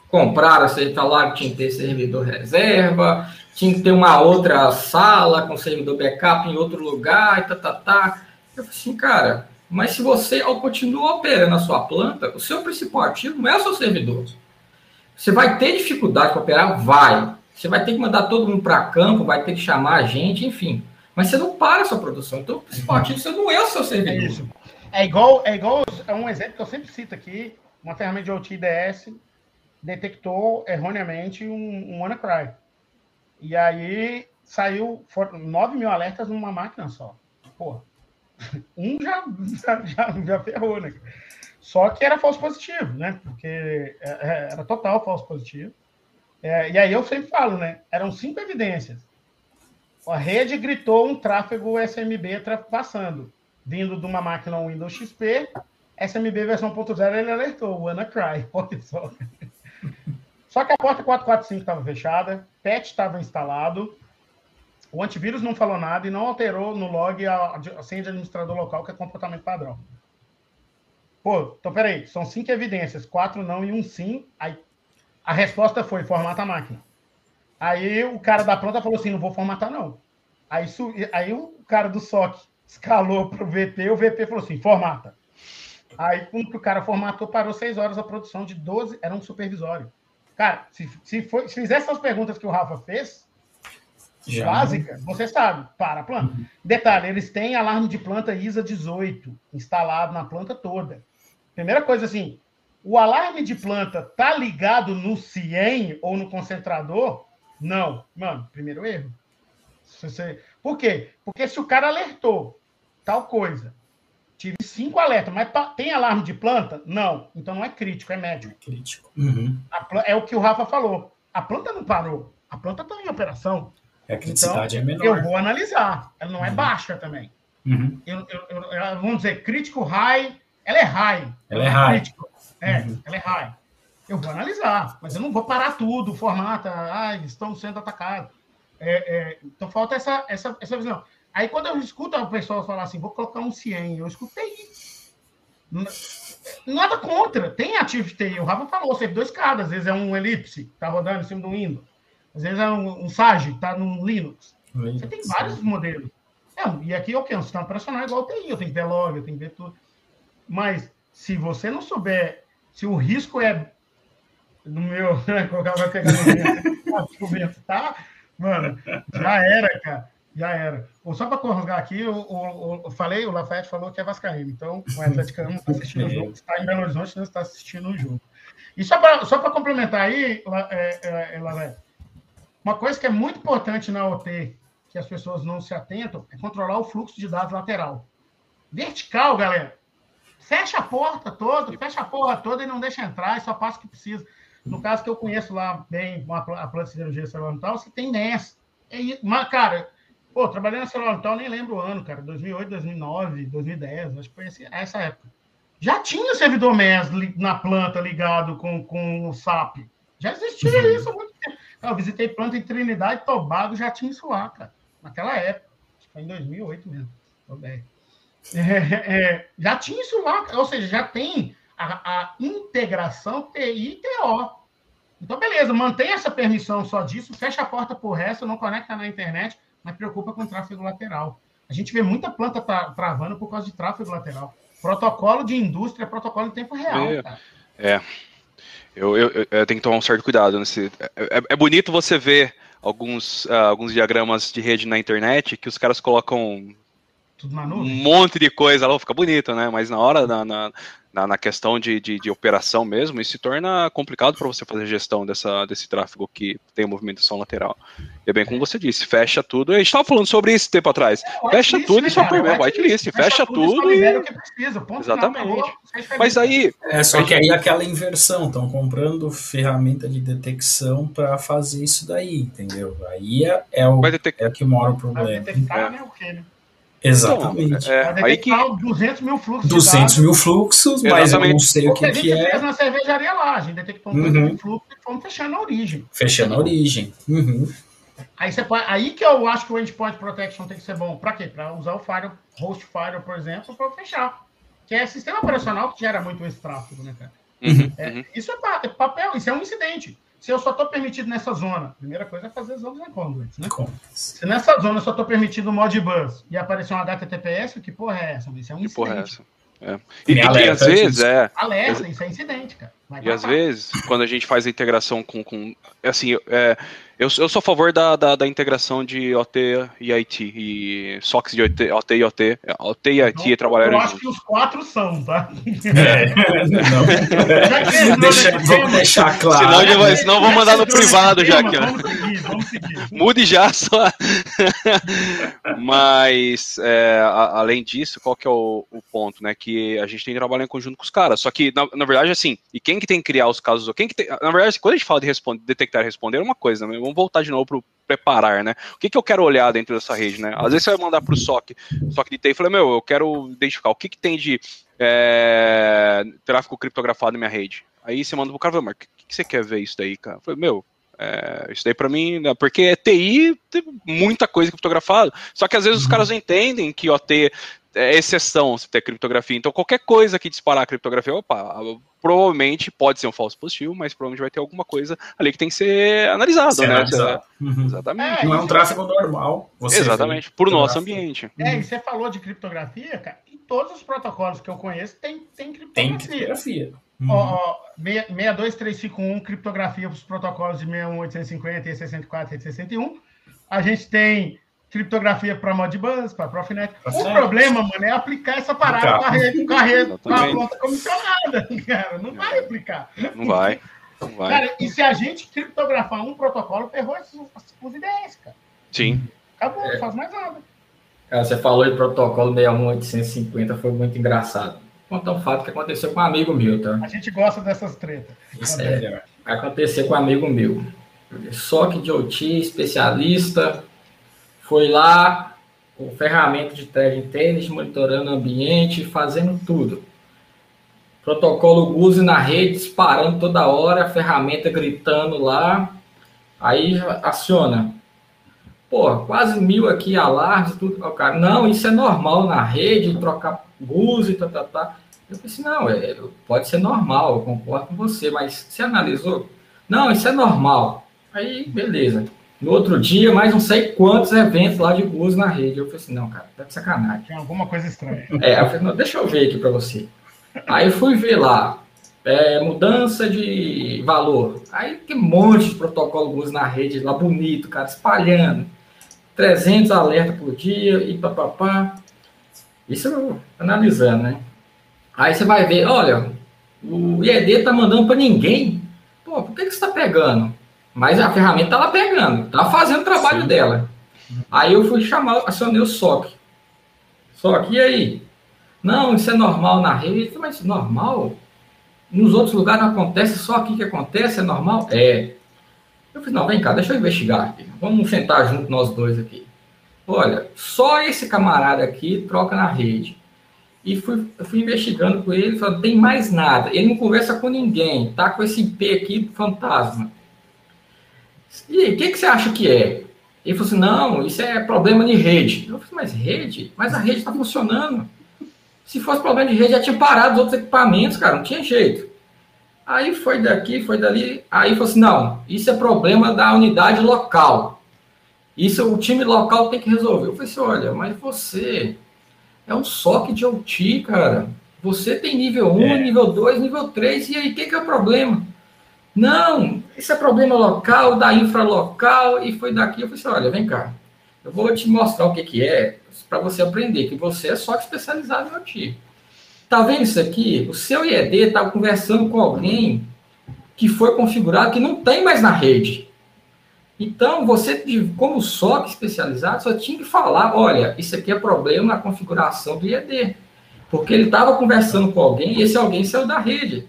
compraram, você falaram que tinha que ter servidor reserva, tinha que ter uma outra sala com servidor backup em outro lugar, e tá, tá, tá. Eu falei assim, cara, mas se você ao continuar operando a sua planta, o seu principal ativo não é o seu servidor. Você vai ter dificuldade para operar? Vai. Você vai ter que mandar todo mundo para campo, vai ter que chamar a gente, enfim. Mas você não para a sua produção. Então, o principal ativo você não é o seu É servidor. isso. É igual, é igual é um exemplo que eu sempre cito aqui, uma ferramenta de OT IDS detectou erroneamente um, um WannaCry. E aí saiu foram 9 mil alertas numa máquina só. Porra. Um já, já, já ferrou, né? Só que era falso positivo, né? Porque é, é, era total falso positivo. É, e aí eu sempre falo, né? Eram cinco evidências. A rede gritou um tráfego SMB passando, vindo de uma máquina Windows XP, SMB versão 0.0, ele alertou, o WannaCry, olha só. Só que a porta 445 estava fechada, patch estava instalado, o antivírus não falou nada e não alterou no log a, a senha de administrador local, que é comportamento padrão. Pô, então peraí, são cinco evidências, quatro não e um sim. Aí a resposta foi formata a máquina. Aí o cara da planta falou assim: não vou formatar, não. Aí, su- aí o cara do SOC escalou para o VP, o VP falou assim: formata. Aí, quando que o cara formatou, parou seis horas a produção de 12, era um supervisório. Cara, se, se, for, se fizer essas perguntas que o Rafa fez, Já. básica, você sabe, para a planta. Uhum. Detalhe, eles têm alarme de planta ISA 18 instalado na planta toda. Primeira coisa assim, o alarme de planta tá ligado no CIEM ou no concentrador? Não. Mano, primeiro erro. Você... Por quê? Porque se o cara alertou tal coisa, tive cinco alertas, mas tem alarme de planta? Não. Então não é crítico, é médio. É crítico. Uhum. É o que o Rafa falou. A planta não parou. A planta está em operação. É a criticidade então, é menor. Eu vou analisar. Ela não é uhum. baixa também. Uhum. Eu, eu, eu, vamos dizer, crítico high, ela é high. Ela é high. Crítico. É, uhum. ela é high. Eu vou analisar, mas eu não vou parar tudo, formata, ah, estão sendo atacados. É, é, então falta essa, essa, essa visão. Aí quando eu escuto o pessoal falar assim, vou colocar um CIEM, eu escutei. Nada contra, tem ativo de TI. O Rafa falou, servidor escada, às vezes é um elipse, tá rodando em cima do Windows. Às vezes é um, um SAGE, tá no Linux. Linux Você tem vários sim. modelos. É, e aqui eu quero um sistema operacional igual TI, eu tenho que ver log, eu tenho que ver tudo. Mas se você não souber, se o risco é no meu, né, colocar vai pegar no vento, tá? Mano, já era, cara. Já era. Só para corrogar aqui, eu, eu, eu, falei, o Lafayette falou que é Vascaíno. Então, o Atlético não está assistindo o jogo. Está em Belo Horizonte, não está assistindo o jogo. E só para só complementar aí, é, é, é, uma coisa que é muito importante na OT, que as pessoas não se atentam, é controlar o fluxo de dados lateral. Vertical, galera. Fecha a porta toda, fecha a porra toda e não deixa entrar, e só passa o que precisa. No caso que eu conheço lá bem a planta de cirurgia celular tal, você tem NES. É, mas, cara, pô, trabalhei na celular tal, nem lembro o ano, cara, 2008, 2009, 2010, acho que foi essa época. Já tinha servidor MES na planta ligado com, com o SAP. Já existia uhum. isso há muito tempo. Eu visitei planta em Trinidade e Tobago, já tinha isso lá, cara. Naquela época. Acho que foi em 2008 mesmo. É, é, já tinha isso lá, ou seja, já tem a, a integração TI e TO. Então, beleza, mantém essa permissão só disso, fecha a porta por resto, não conecta na internet, mas preocupa com tráfego lateral. A gente vê muita planta tra travando por causa de tráfego lateral. Protocolo de indústria, protocolo em tempo real. É. é. Eu, eu, eu, tenho que tomar um certo cuidado. Nesse... É, é, é bonito você ver alguns, uh, alguns diagramas de rede na internet que os caras colocam um monte de coisa lá, fica bonito, né? Mas na hora, na, na, na, na questão de, de, de, operação mesmo, isso se torna complicado para você fazer gestão dessa, desse tráfego que tem movimentação lateral. E é bem como você disse, fecha tudo. A gente estava falando sobre isso tempo atrás. É, fecha tudo e só permite whitelist. Fecha, fecha tudo, e. O que precisa, Exatamente. Mas aí. É, só que aí aquela inversão, estão comprando ferramenta de detecção para fazer isso daí, entendeu? Aí é, é, o, é que mora o problema. Vai detectar, né, o quê, né? Exatamente. Então, é, aí que... 200 mil fluxos. 200 mil fluxos, mas eu não sei o que, que, que é. A gente fez na cervejaria lá, a gente detectou um uhum. fluxo e fomos fechando a origem. Fechando a origem. Uhum. Aí, você pode, aí que eu acho que o Endpoint Protection tem que ser bom. Para quê? Para usar o Fire, Host Fire, por exemplo, para fechar. Que é sistema operacional que gera muito esse tráfego, né, cara? Uhum, é, uhum. Isso é papel, isso é um incidente. Se eu só estou permitido nessa zona, a primeira coisa é fazer zonas incongruentes, né? Se nessa zona eu só estou permitido o Modbus e aparecer um HTTPS, que porra é essa? Isso é um que incidente. Porra é essa? É. E, e, e às vezes é. Alerta, isso é incidente, cara. Vai e às vezes, quando a gente faz a integração com. com assim, é, eu, eu sou a favor da, da, da, integração de OT e IT, e SOCs de OT, OT e OT. OT e IT então, trabalharam Eu acho que os quatro são, tá? É, não. Deixa, vamos deixar claro. Senão, já vai, senão vou mandar no privado já aqui. Vamos seguir, vamos seguir. Mude já só. Mas, é, a, além disso, qual que é o, o, ponto, né? Que a gente tem que trabalhar em conjunto com os caras. Só que, na, na verdade, assim, e quem que tem que criar os casos? Quem que tem, na verdade, quando a gente fala de responder, detectar e responder, é uma coisa, né? Vamos voltar de novo para o preparar, né? O que, que eu quero olhar dentro dessa rede, né? Às vezes você vai mandar para o SOC, SOC de TI e fala, meu, eu quero identificar o que, que tem de é, tráfego criptografado na minha rede. Aí você manda pro cara, mas o que, que você quer ver isso daí, cara? Eu falei, meu, é, isso daí para mim, né, porque é TI, tem muita coisa criptografada. Só que às vezes os caras entendem que OT é exceção se ter criptografia. Então, qualquer coisa que disparar a criptografia, opa, provavelmente pode ser um falso positivo, mas provavelmente vai ter alguma coisa ali que tem que ser analisado, ser né? Analisado. Uhum. Exatamente. É, não é um tráfego normal. Exatamente, por nosso ambiente. É, e você falou de criptografia, cara, todos os protocolos que eu conheço tem, tem Tem criptografia. criptografia. Ó, ó, 62351, criptografia para os protocolos de 61850, E64 e 61. A gente tem criptografia para Modbus, para Profinet. O Profinet. problema, mano, é aplicar essa parada com a rede, com a rede, com a conta comissionada, cara. Não vai aplicar. Não vai. Não vai. Cara, e se a gente criptografar um protocolo, ferrou as, as ideias, cara. Sim. Acabou, É. não faz mais nada. Cara, você falou de protocolo 61850, foi muito engraçado. Vou contar um fato que aconteceu com um amigo meu, tá? A gente gosta dessas tretas. Isso é. Aconteceu com um amigo meu. Só que de OT, especialista, foi lá com ferramenta de trading tênis, monitorando o ambiente, fazendo tudo. Protocolo GUSE na rede, disparando toda hora, a ferramenta gritando lá. Aí aciona. Pô, quase mil aqui, alarmes, tudo. O cara, não, isso é normal na rede, trocar GUSE, tá, tá, tá. Eu pensei, não, é, pode ser normal, eu concordo com você, mas você analisou? Não, isso é normal. Aí, beleza. No outro dia, mais não sei quantos eventos lá de GUSE na rede. Eu falei assim, não, cara, tá de sacanagem. Tem alguma coisa estranha. É, eu falei, não, deixa eu ver aqui para você. Aí eu fui ver lá, é, mudança de valor. Aí tem um monte de protocolo GUSE na rede lá, bonito, cara, espalhando. 300 alertas por dia e papapá. Isso eu analisando, né? Aí você vai ver, olha, o IED tá mandando para ninguém. Pô, por que, que você tá pegando? Mas a ferramenta tá lá pegando, tá fazendo o trabalho Sim. dela. Aí eu fui chamar, acionei o SOC. SOC, e aí? Não, isso é normal na rede. Falei, Mas normal? Nos outros lugares não acontece, só aqui que acontece, é normal? É. Eu falei, não, vem cá, deixa eu investigar aqui. Vamos sentar junto nós dois aqui. Olha, só esse camarada aqui troca na rede. E fui, eu fui investigando com ele, falou, tem mais nada. Ele não conversa com ninguém, tá com esse IP aqui fantasma. E aí, o que, que você acha que é? Ele falou assim, não, isso é problema de rede. Eu falei, mas rede? Mas a rede está funcionando. Se fosse problema de rede, já tinha parado os outros equipamentos, cara, não tinha jeito. Aí foi daqui, foi dali, aí falou assim, não, isso é problema da unidade local. Isso o time local tem que resolver. Eu falei assim, olha, mas você é um SOC de OT, cara. Você tem nível 1, É. nível 2, nível 3, e aí o que, que é o problema? Não, isso é problema local, da infra local, e foi daqui. Eu falei assim, olha, vem cá, eu vou te mostrar o que, que é, para você aprender, que você é SOC especializado em OT. Tá vendo isso aqui? O seu IED estava conversando com alguém que foi configurado que não tem mais na rede. Então, você, como SOC especializado, só tinha que falar: olha, isso aqui é problema na configuração do IED. Porque ele estava conversando com alguém e esse alguém saiu da rede.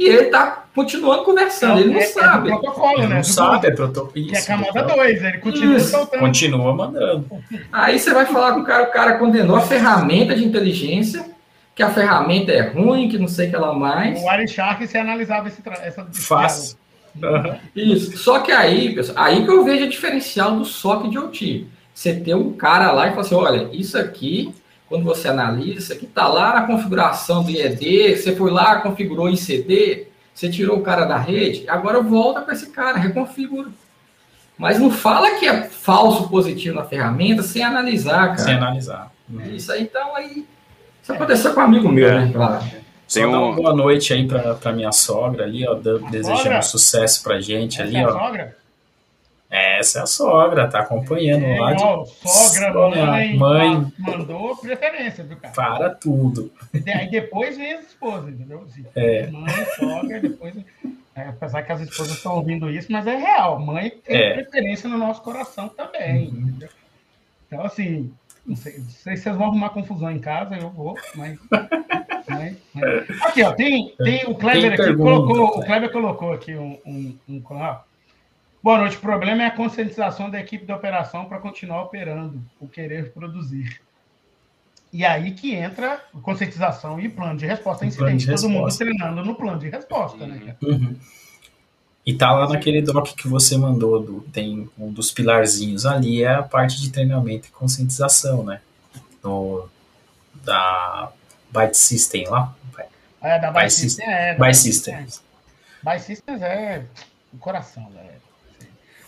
E ele está continuando conversando, ele não é, sabe. É protocolo, Ele né? não sabe, é protocolo. Que é camada 2, ele continua Isso. soltando. Continua mandando. Aí você vai falar com o cara, o cara condenou a ferramenta de inteligência, que a ferramenta é ruim, que não sei o que lá mais. O Wireshark, você analisava esse tra- essa Fácil. Isso. Só que aí, pessoal, aí que eu vejo o diferencial do SOC de OT. Você ter um cara lá e falar assim, olha, isso aqui, quando você analisa, aqui está lá na configuração do IED, você foi lá, configurou em CD, você tirou o cara da rede, agora volta para esse cara, reconfigura. Mas não fala que é falso positivo na ferramenta sem analisar, cara. Sem analisar. Uhum. Isso aí, então, aí. Isso aconteceu com um amigo meu, É. né? Claro. Só Tem um- uma boa noite aí pra, pra minha sogra ali, ó, desejando sogra? sucesso pra gente Essa ali, é a ó. sogra? Essa é a sogra, tá acompanhando É, lá de sogra, Olha, mãe, mãe. mandou preferência, viu, cara? para tudo. Aí depois vem as esposas, entendeu? Assim, É. Mãe, sogra, depois. é, apesar que as esposas estão ouvindo isso, mas é real. Mãe tem É. preferência no nosso coração também. Uhum. entendeu? Então, assim, não sei, não sei se vocês vão arrumar confusão em casa, eu vou, mas. mas- mas- Aqui, ó, tem, tem o Kleber Tem aqui, pergunta, colocou, o Kleber. Colocou aqui um. um, um ó. Boa noite. O problema é a conscientização da equipe de operação para continuar operando, o querer produzir. E aí que entra conscientização e plano de resposta a incidente. Todo mundo resposta. treinando no plano de resposta, né? Uhum. E tá lá naquele doc que você mandou, do, tem um dos pilarzinhos ali, é a parte de treinamento e conscientização, né? Do, da Byte System lá. É, da By By System é. da By By Systems. By Systems é o coração, galera.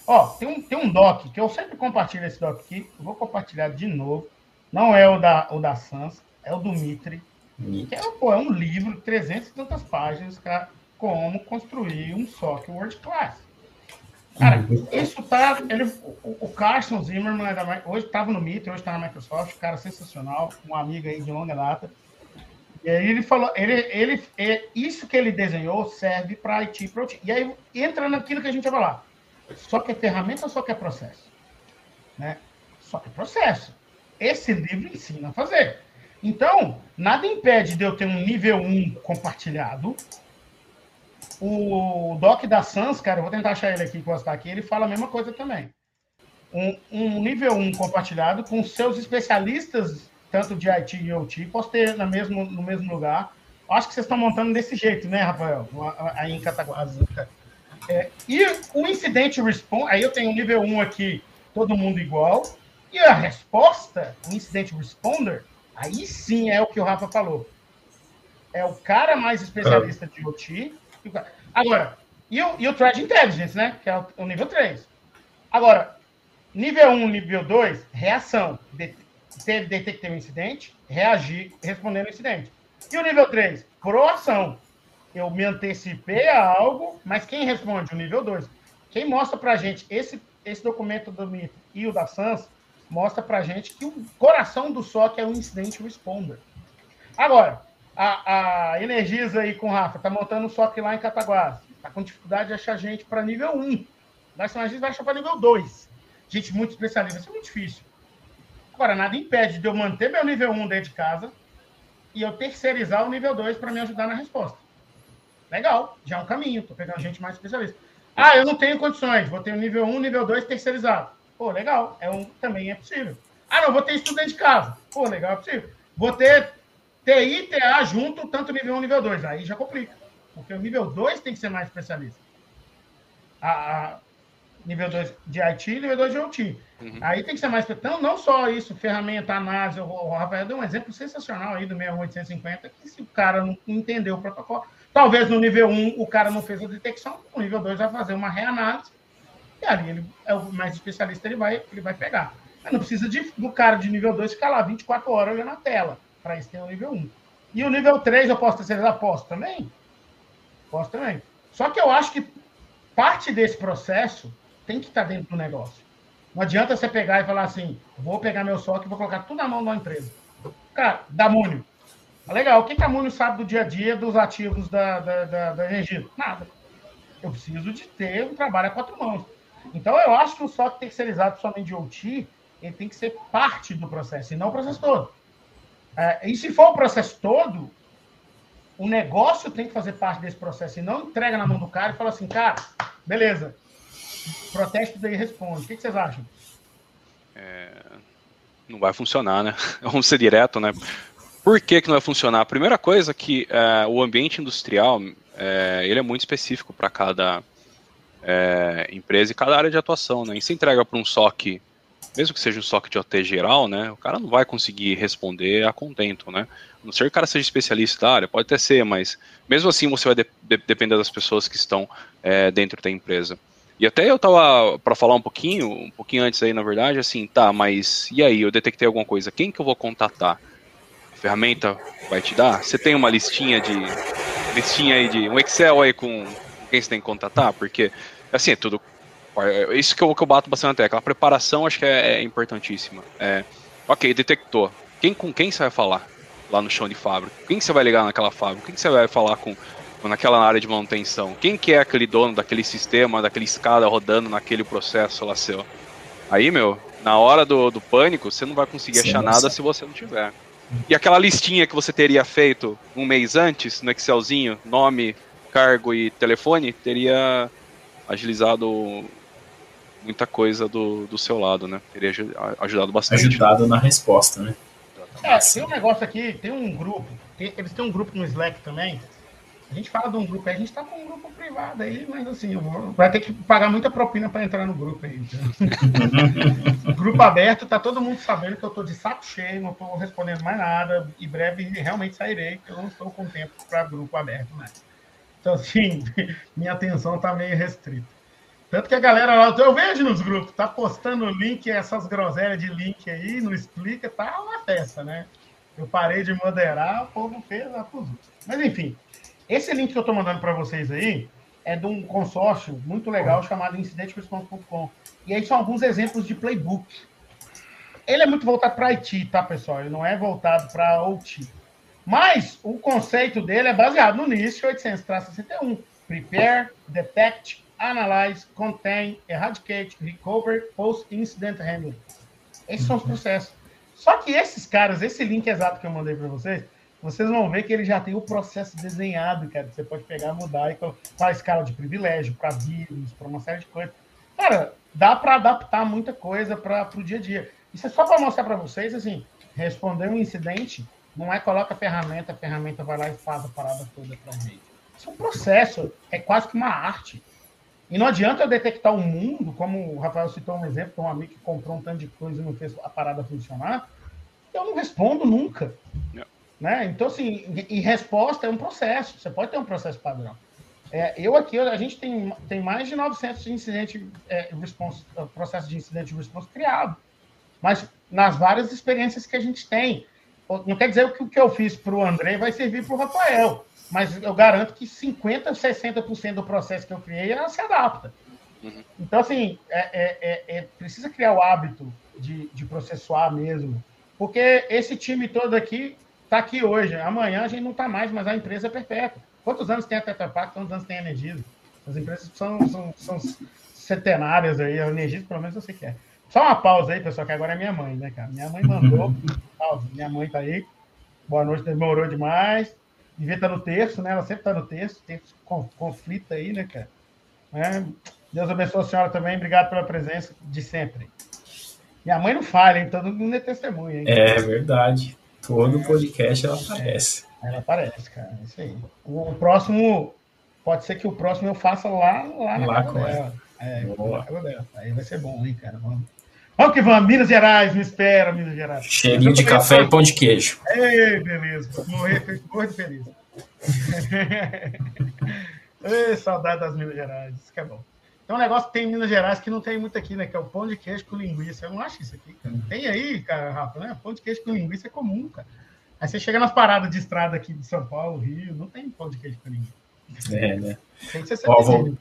Ó, tem um, tem um doc, que eu sempre compartilho esse doc aqui, eu vou compartilhar de novo. Não é o da, o da Sans, é o do Mitre. Que é, pô, é um livro, 300 e tantas páginas, cara, como construir um SOC World Class. Cara, uhum. isso tá. Ele, o, o Carson Zimmerman, hoje estava no Mitre, hoje está na Microsoft, cara sensacional, um amigo aí de longa data. E aí ele falou, ele, ele, é, isso que ele desenhou serve para IT e para. E aí entra naquilo que a gente vai falar. Só que é ferramenta só que é processo? Né? Só que é processo. Esse livro ensina a fazer. Então, nada impede de eu ter um nível 1 compartilhado. O doc da Sans, cara, eu vou tentar achar ele aqui, postar aqui, ele fala a mesma coisa também. Um, um nível 1 compartilhado com seus especialistas tanto de IT e OT, posso ter no mesmo, no mesmo lugar. Acho que vocês estão montando desse jeito, né, Rafael? Aí em Cataguases. É, e o incidente response, aí eu tenho nível 1 aqui, todo mundo igual. E a resposta, o incidente responder, aí sim é o que o Rafa falou. É o cara mais especialista de OT. Agora, e o, e o Thread Intelligence, né? Que é o, nível 3. Agora, nível 1, nível 2, reação teve, detectei um incidente, reagir respondendo o incidente. E o nível 3, proação. Eu me antecipei a algo, mas quem responde? O nível 2. Quem mostra para gente esse, esse documento do MIT e o da SANS, mostra para gente que o coração do SOC é o incident responder. Agora, a, a aí com o Rafa, tá montando o SOC lá em Cataguás. Tá com dificuldade de achar gente para nível 1. Mas a gente vai achar para nível 2. Gente muito especialista. Isso é muito difícil. Agora, nada impede de eu manter meu nível 1 dentro de casa e eu terceirizar o nível 2 para me ajudar na resposta. Legal, já é um caminho. Estou pegando gente mais especialista. Ah, eu não tenho condições, vou ter nível 1, nível 2 terceirizado. Pô, legal, é um, também é possível. Ah, não, vou ter dentro de casa. Pô, legal, é possível. Vou ter TI e TA junto, tanto nível 1 nível 2. Aí já complica. Porque o nível 2 tem que ser mais especialista. A, a nível 2 de IT e nível 2 de OT. Uhum. Aí tem que ser mais. Então, não só isso, ferramenta, análise. O Rafael deu um exemplo sensacional aí do 61850, que se o cara não entendeu o protocolo, talvez no nível 1 o cara não fez a detecção, no nível 2 vai fazer uma reanálise, e ali ele é o mais especialista, ele vai, ele vai pegar. Mas não precisa de, do cara de nível 2 ficar lá 24 horas olhando a tela. Para isso tem o nível 1. E o nível 3 eu posso terceirizar? Posso também. Posso também. Só que eu acho que parte desse processo tem que estar dentro do negócio. Não adianta você pegar e falar assim, vou pegar meu software e vou colocar tudo na mão da empresa. Cara, da Múnio. Legal, o que, que a Múnio sabe do dia a dia dos ativos da, da, da, da? Nada. Eu preciso de ter um trabalho a quatro mãos. Então, eu acho que o software terceirizado somente de OT, ele tem que ser parte do processo, e não o processo todo. É, e se for o processo todo, o negócio tem que fazer parte desse processo, e não entrega na mão do cara e fala assim, cara, beleza, protesto daí responde. O que, que vocês acham? É, não vai funcionar, né? Vamos ser direto, né? Por que, que não vai funcionar? A primeira coisa é que é, o ambiente industrial é, ele é muito específico para cada é, empresa e cada área de atuação, né? E se entrega para um SOC, mesmo que seja um SOC de OT geral, né? O cara não vai conseguir responder a contento, né? A não ser que o cara seja especialista da área, pode até ser, mas mesmo assim você vai de, de, depender das pessoas que estão dentro da empresa. E até eu tava para falar um pouquinho, um pouquinho antes aí, na verdade, assim, tá, mas e aí, eu detectei alguma coisa, quem que eu vou contatar? A ferramenta vai te dar? Você tem uma listinha de listinha aí de um Excel aí com quem você tem que contatar? Porque assim, é tudo é, isso que eu, que eu bato bastante até, aquela preparação acho que é, é importantíssima. É, ok, detectou. Quem com quem você vai falar lá no chão de fábrica? Quem você vai ligar naquela fábrica? Quem você vai falar com naquela área de manutenção? Quem que é aquele dono daquele sistema, daquele escada rodando naquele processo lá seu? Aí, meu, na hora do, do pânico, você não vai conseguir Sim, achar nada se você não tiver. E aquela listinha que você teria feito um mês antes, no Excelzinho, nome, cargo e telefone, teria agilizado muita coisa do, do seu lado, né? Teria ajudado bastante. Ajudado na resposta, né? É, tem um negócio aqui, tem um grupo, tem, eles têm um grupo no Slack também, a gente fala de um grupo, a gente está com um grupo privado aí, mas assim, vou, vai ter que pagar muita propina para entrar no grupo aí. Então. grupo aberto, tá todo mundo sabendo que eu estou de saco cheio, não estou respondendo mais nada. Em breve realmente sairei, porque eu não estou com tempo para grupo aberto mais. Então, assim, minha atenção está meio restrita. Tanto que a galera lá, eu vejo nos grupos, tá postando link, essas groselhas de link aí, não explica, tá uma festa, né? Eu parei de moderar, o povo fez a Mas enfim, esse link que eu tô mandando para vocês aí é de um consórcio muito legal chamado incidenteresponse.com. E aí são alguns exemplos de playbook. Ele é muito voltado para IT, tá, pessoal? Ele não é voltado para OT. Mas o conceito dele é baseado no NIST 800-61. Prepare, detect, analyze, contain, eradicate, recover, post-incident handling. Esses são os processos. Só que esses caras, esse link exato que eu mandei para vocês, vocês vão ver que ele já tem o processo desenhado, cara. Você pode pegar, mudar e com a escala de privilégio, para vírus, para uma série de coisas. Cara, dá para adaptar muita coisa para o dia a dia. Isso é só para mostrar para vocês, assim, responder um incidente não é coloca a ferramenta, a ferramenta vai lá e faz a parada toda para gente. Isso é um processo, é quase que uma arte. E não adianta eu detectar o mundo, como o Rafael citou um exemplo, um amigo que comprou um tanto de coisa e não fez a parada funcionar, eu não respondo nunca. Yeah. Né? Então, assim, e resposta é um processo, você pode ter um processo padrão. É, eu aqui, a gente tem, tem mais de 900 de incidente é, response, processo de incidente response criado. Mas nas várias experiências que a gente tem. Não quer dizer que o que eu fiz para o André vai servir para o Rafael mas eu garanto que 50%, 60% do processo que eu criei ela se adapta. Uhum. Então, assim, é, é, é, é, precisa criar o hábito de, de processuar mesmo. Porque esse time todo aqui está aqui hoje. Amanhã a gente não está mais, mas a empresa é perpétua. Quantos anos tem a Tetra Pak? Quantos anos tem a Energisa? As empresas são, são, são centenárias aí. A Energisa, pelo menos, eu sei que é. Só uma pausa aí, pessoal, que agora é minha mãe, né, cara? Minha mãe mandou. pausa. Minha mãe tá aí. Boa noite, demorou demais devia estar no texto, né? Ela sempre está no texto, tem conflito aí, né, cara? É, Deus abençoe a senhora também, obrigado pela presença de sempre. Minha mãe não falha? Todo mundo é testemunha, hein? É verdade. Todo podcast ela aparece. Ela aparece, cara. É isso aí. O, o, próximo, pode ser que o próximo eu faça lá, lá na lá casa dela. Ela. É, Boa. dela. Aí vai ser bom, hein, cara? Vamos. Vamos que vamos, Minas Gerais, me espera, Minas Gerais. Cheirinho de café e pão de queijo. Ei, beleza. Morrer, morrer de feliz. Ei, saudade das Minas Gerais, isso que é bom. Tem um negócio que tem em Minas Gerais que não tem muito aqui, né? Que é o pão de queijo com linguiça. Eu não acho isso aqui, cara. Tem aí, cara, Rafa, né? Pão de queijo com linguiça é comum, cara. Aí você chega nas paradas de estrada aqui de São Paulo, Rio, não tem pão de queijo com linguiça. É, né? Tem que ser Ó, vou,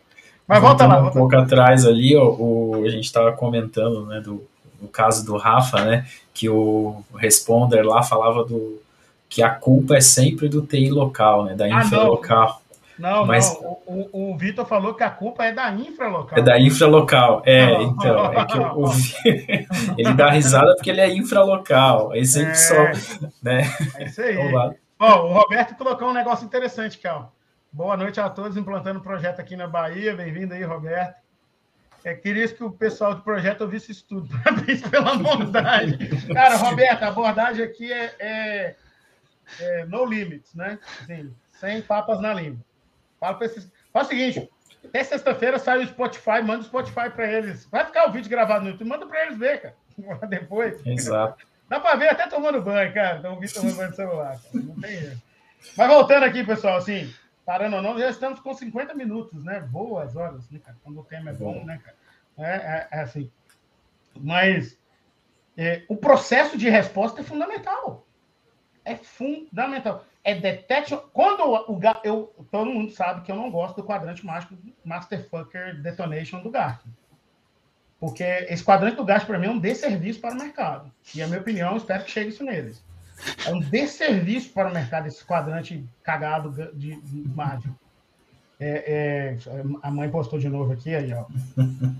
mas volta lá. Volta um pouco atrás ali, ó, o, a gente estava comentando, né, do, do caso do Rafa, né, que o responder lá falava do que a culpa é sempre do TI local, né, da ah, infra local. Não, Mas, não. O, o, o Vitor falou que a culpa é da infra local. É da infra local. É, não. então. É que eu, ele dá risada porque ele é infra local. Aí sempre é, só. Né? É isso aí. Ó, o Roberto colocou um negócio interessante, Cal. Boa noite a todos, implantando projeto aqui na Bahia. Bem-vindo aí, Roberto. É, queria que o pessoal do projeto ouvisse isso tudo. Parabéns pela abordagem. Cara, Roberto, a abordagem aqui é, é, é no limits, né? Assim, sem papas na língua. Fala para esses. Faz o seguinte: até sexta-feira sai o Spotify, manda o Spotify para eles. Vai ficar o vídeo gravado no YouTube, manda para eles ver, cara. Depois. Exato. Dá para ver até tomando banho, cara. Então, o vídeo tomando banho no celular. Cara. Não tem erro. Mas voltando aqui, pessoal, assim, parando ou não, já estamos com 50 minutos, né? Boas horas, né, cara? Quando o tema é bom, né, cara? É, é, é assim. Mas é, o processo de resposta é fundamental. É fundamental. É detection. Quando o, o eu todo mundo sabe que eu não gosto do quadrante mágico Masterfucker Detonation do Gartner. Porque esse quadrante do gasto, para mim, é um desserviço para o mercado. E, a minha opinião, espero que chegue isso neles. É um desserviço para o mercado esse quadrante cagado de, de mágico. É, é, a mãe postou de novo aqui, aí, ó.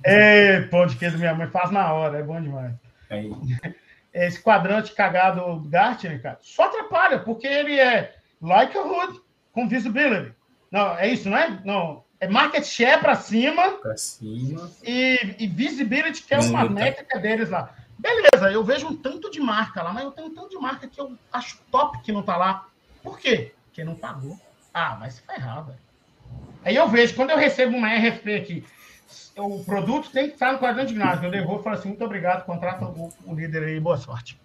É, queijo minha mãe faz na hora, é bom demais. Aí. Esse quadrante cagado do Gartner, cara, só atrapalha, porque ele é like a hood com visibility. Não, é isso, não é? Não. É market share para cima. Para cima. E, e visibility, que é uma métrica deles lá. Beleza, eu vejo um tanto de marca lá, mas eu tenho um tanto de marca que eu acho top que não tá lá. Por quê? Porque não pagou. Ah, vai se ferrar, velho. Aí eu vejo, quando eu recebo uma RFP aqui, o produto tem que estar no quadrante de ginásio. Eu devolvo e falo assim, muito obrigado, contrata o, o líder aí, boa sorte.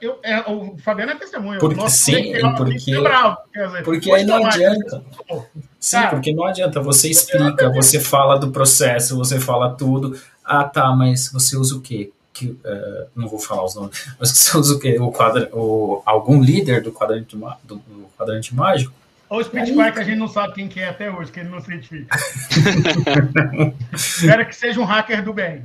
Eu, é, o Fabiano é testemunho. Porque, sim, porque, bravo, dizer, porque aí não adianta. Sim, Cara, porque não adianta, você explica, você fala do processo, você fala tudo. Ah, tá, mas você usa o quê? Que, uh, não vou falar os nomes, mas você usa o quê? O quadra, o, algum líder do quadrante, do, do quadrante mágico? Ou o Spitfire que a gente não sabe quem que é até hoje, que ele não se identifica. Espero que seja um hacker do bem.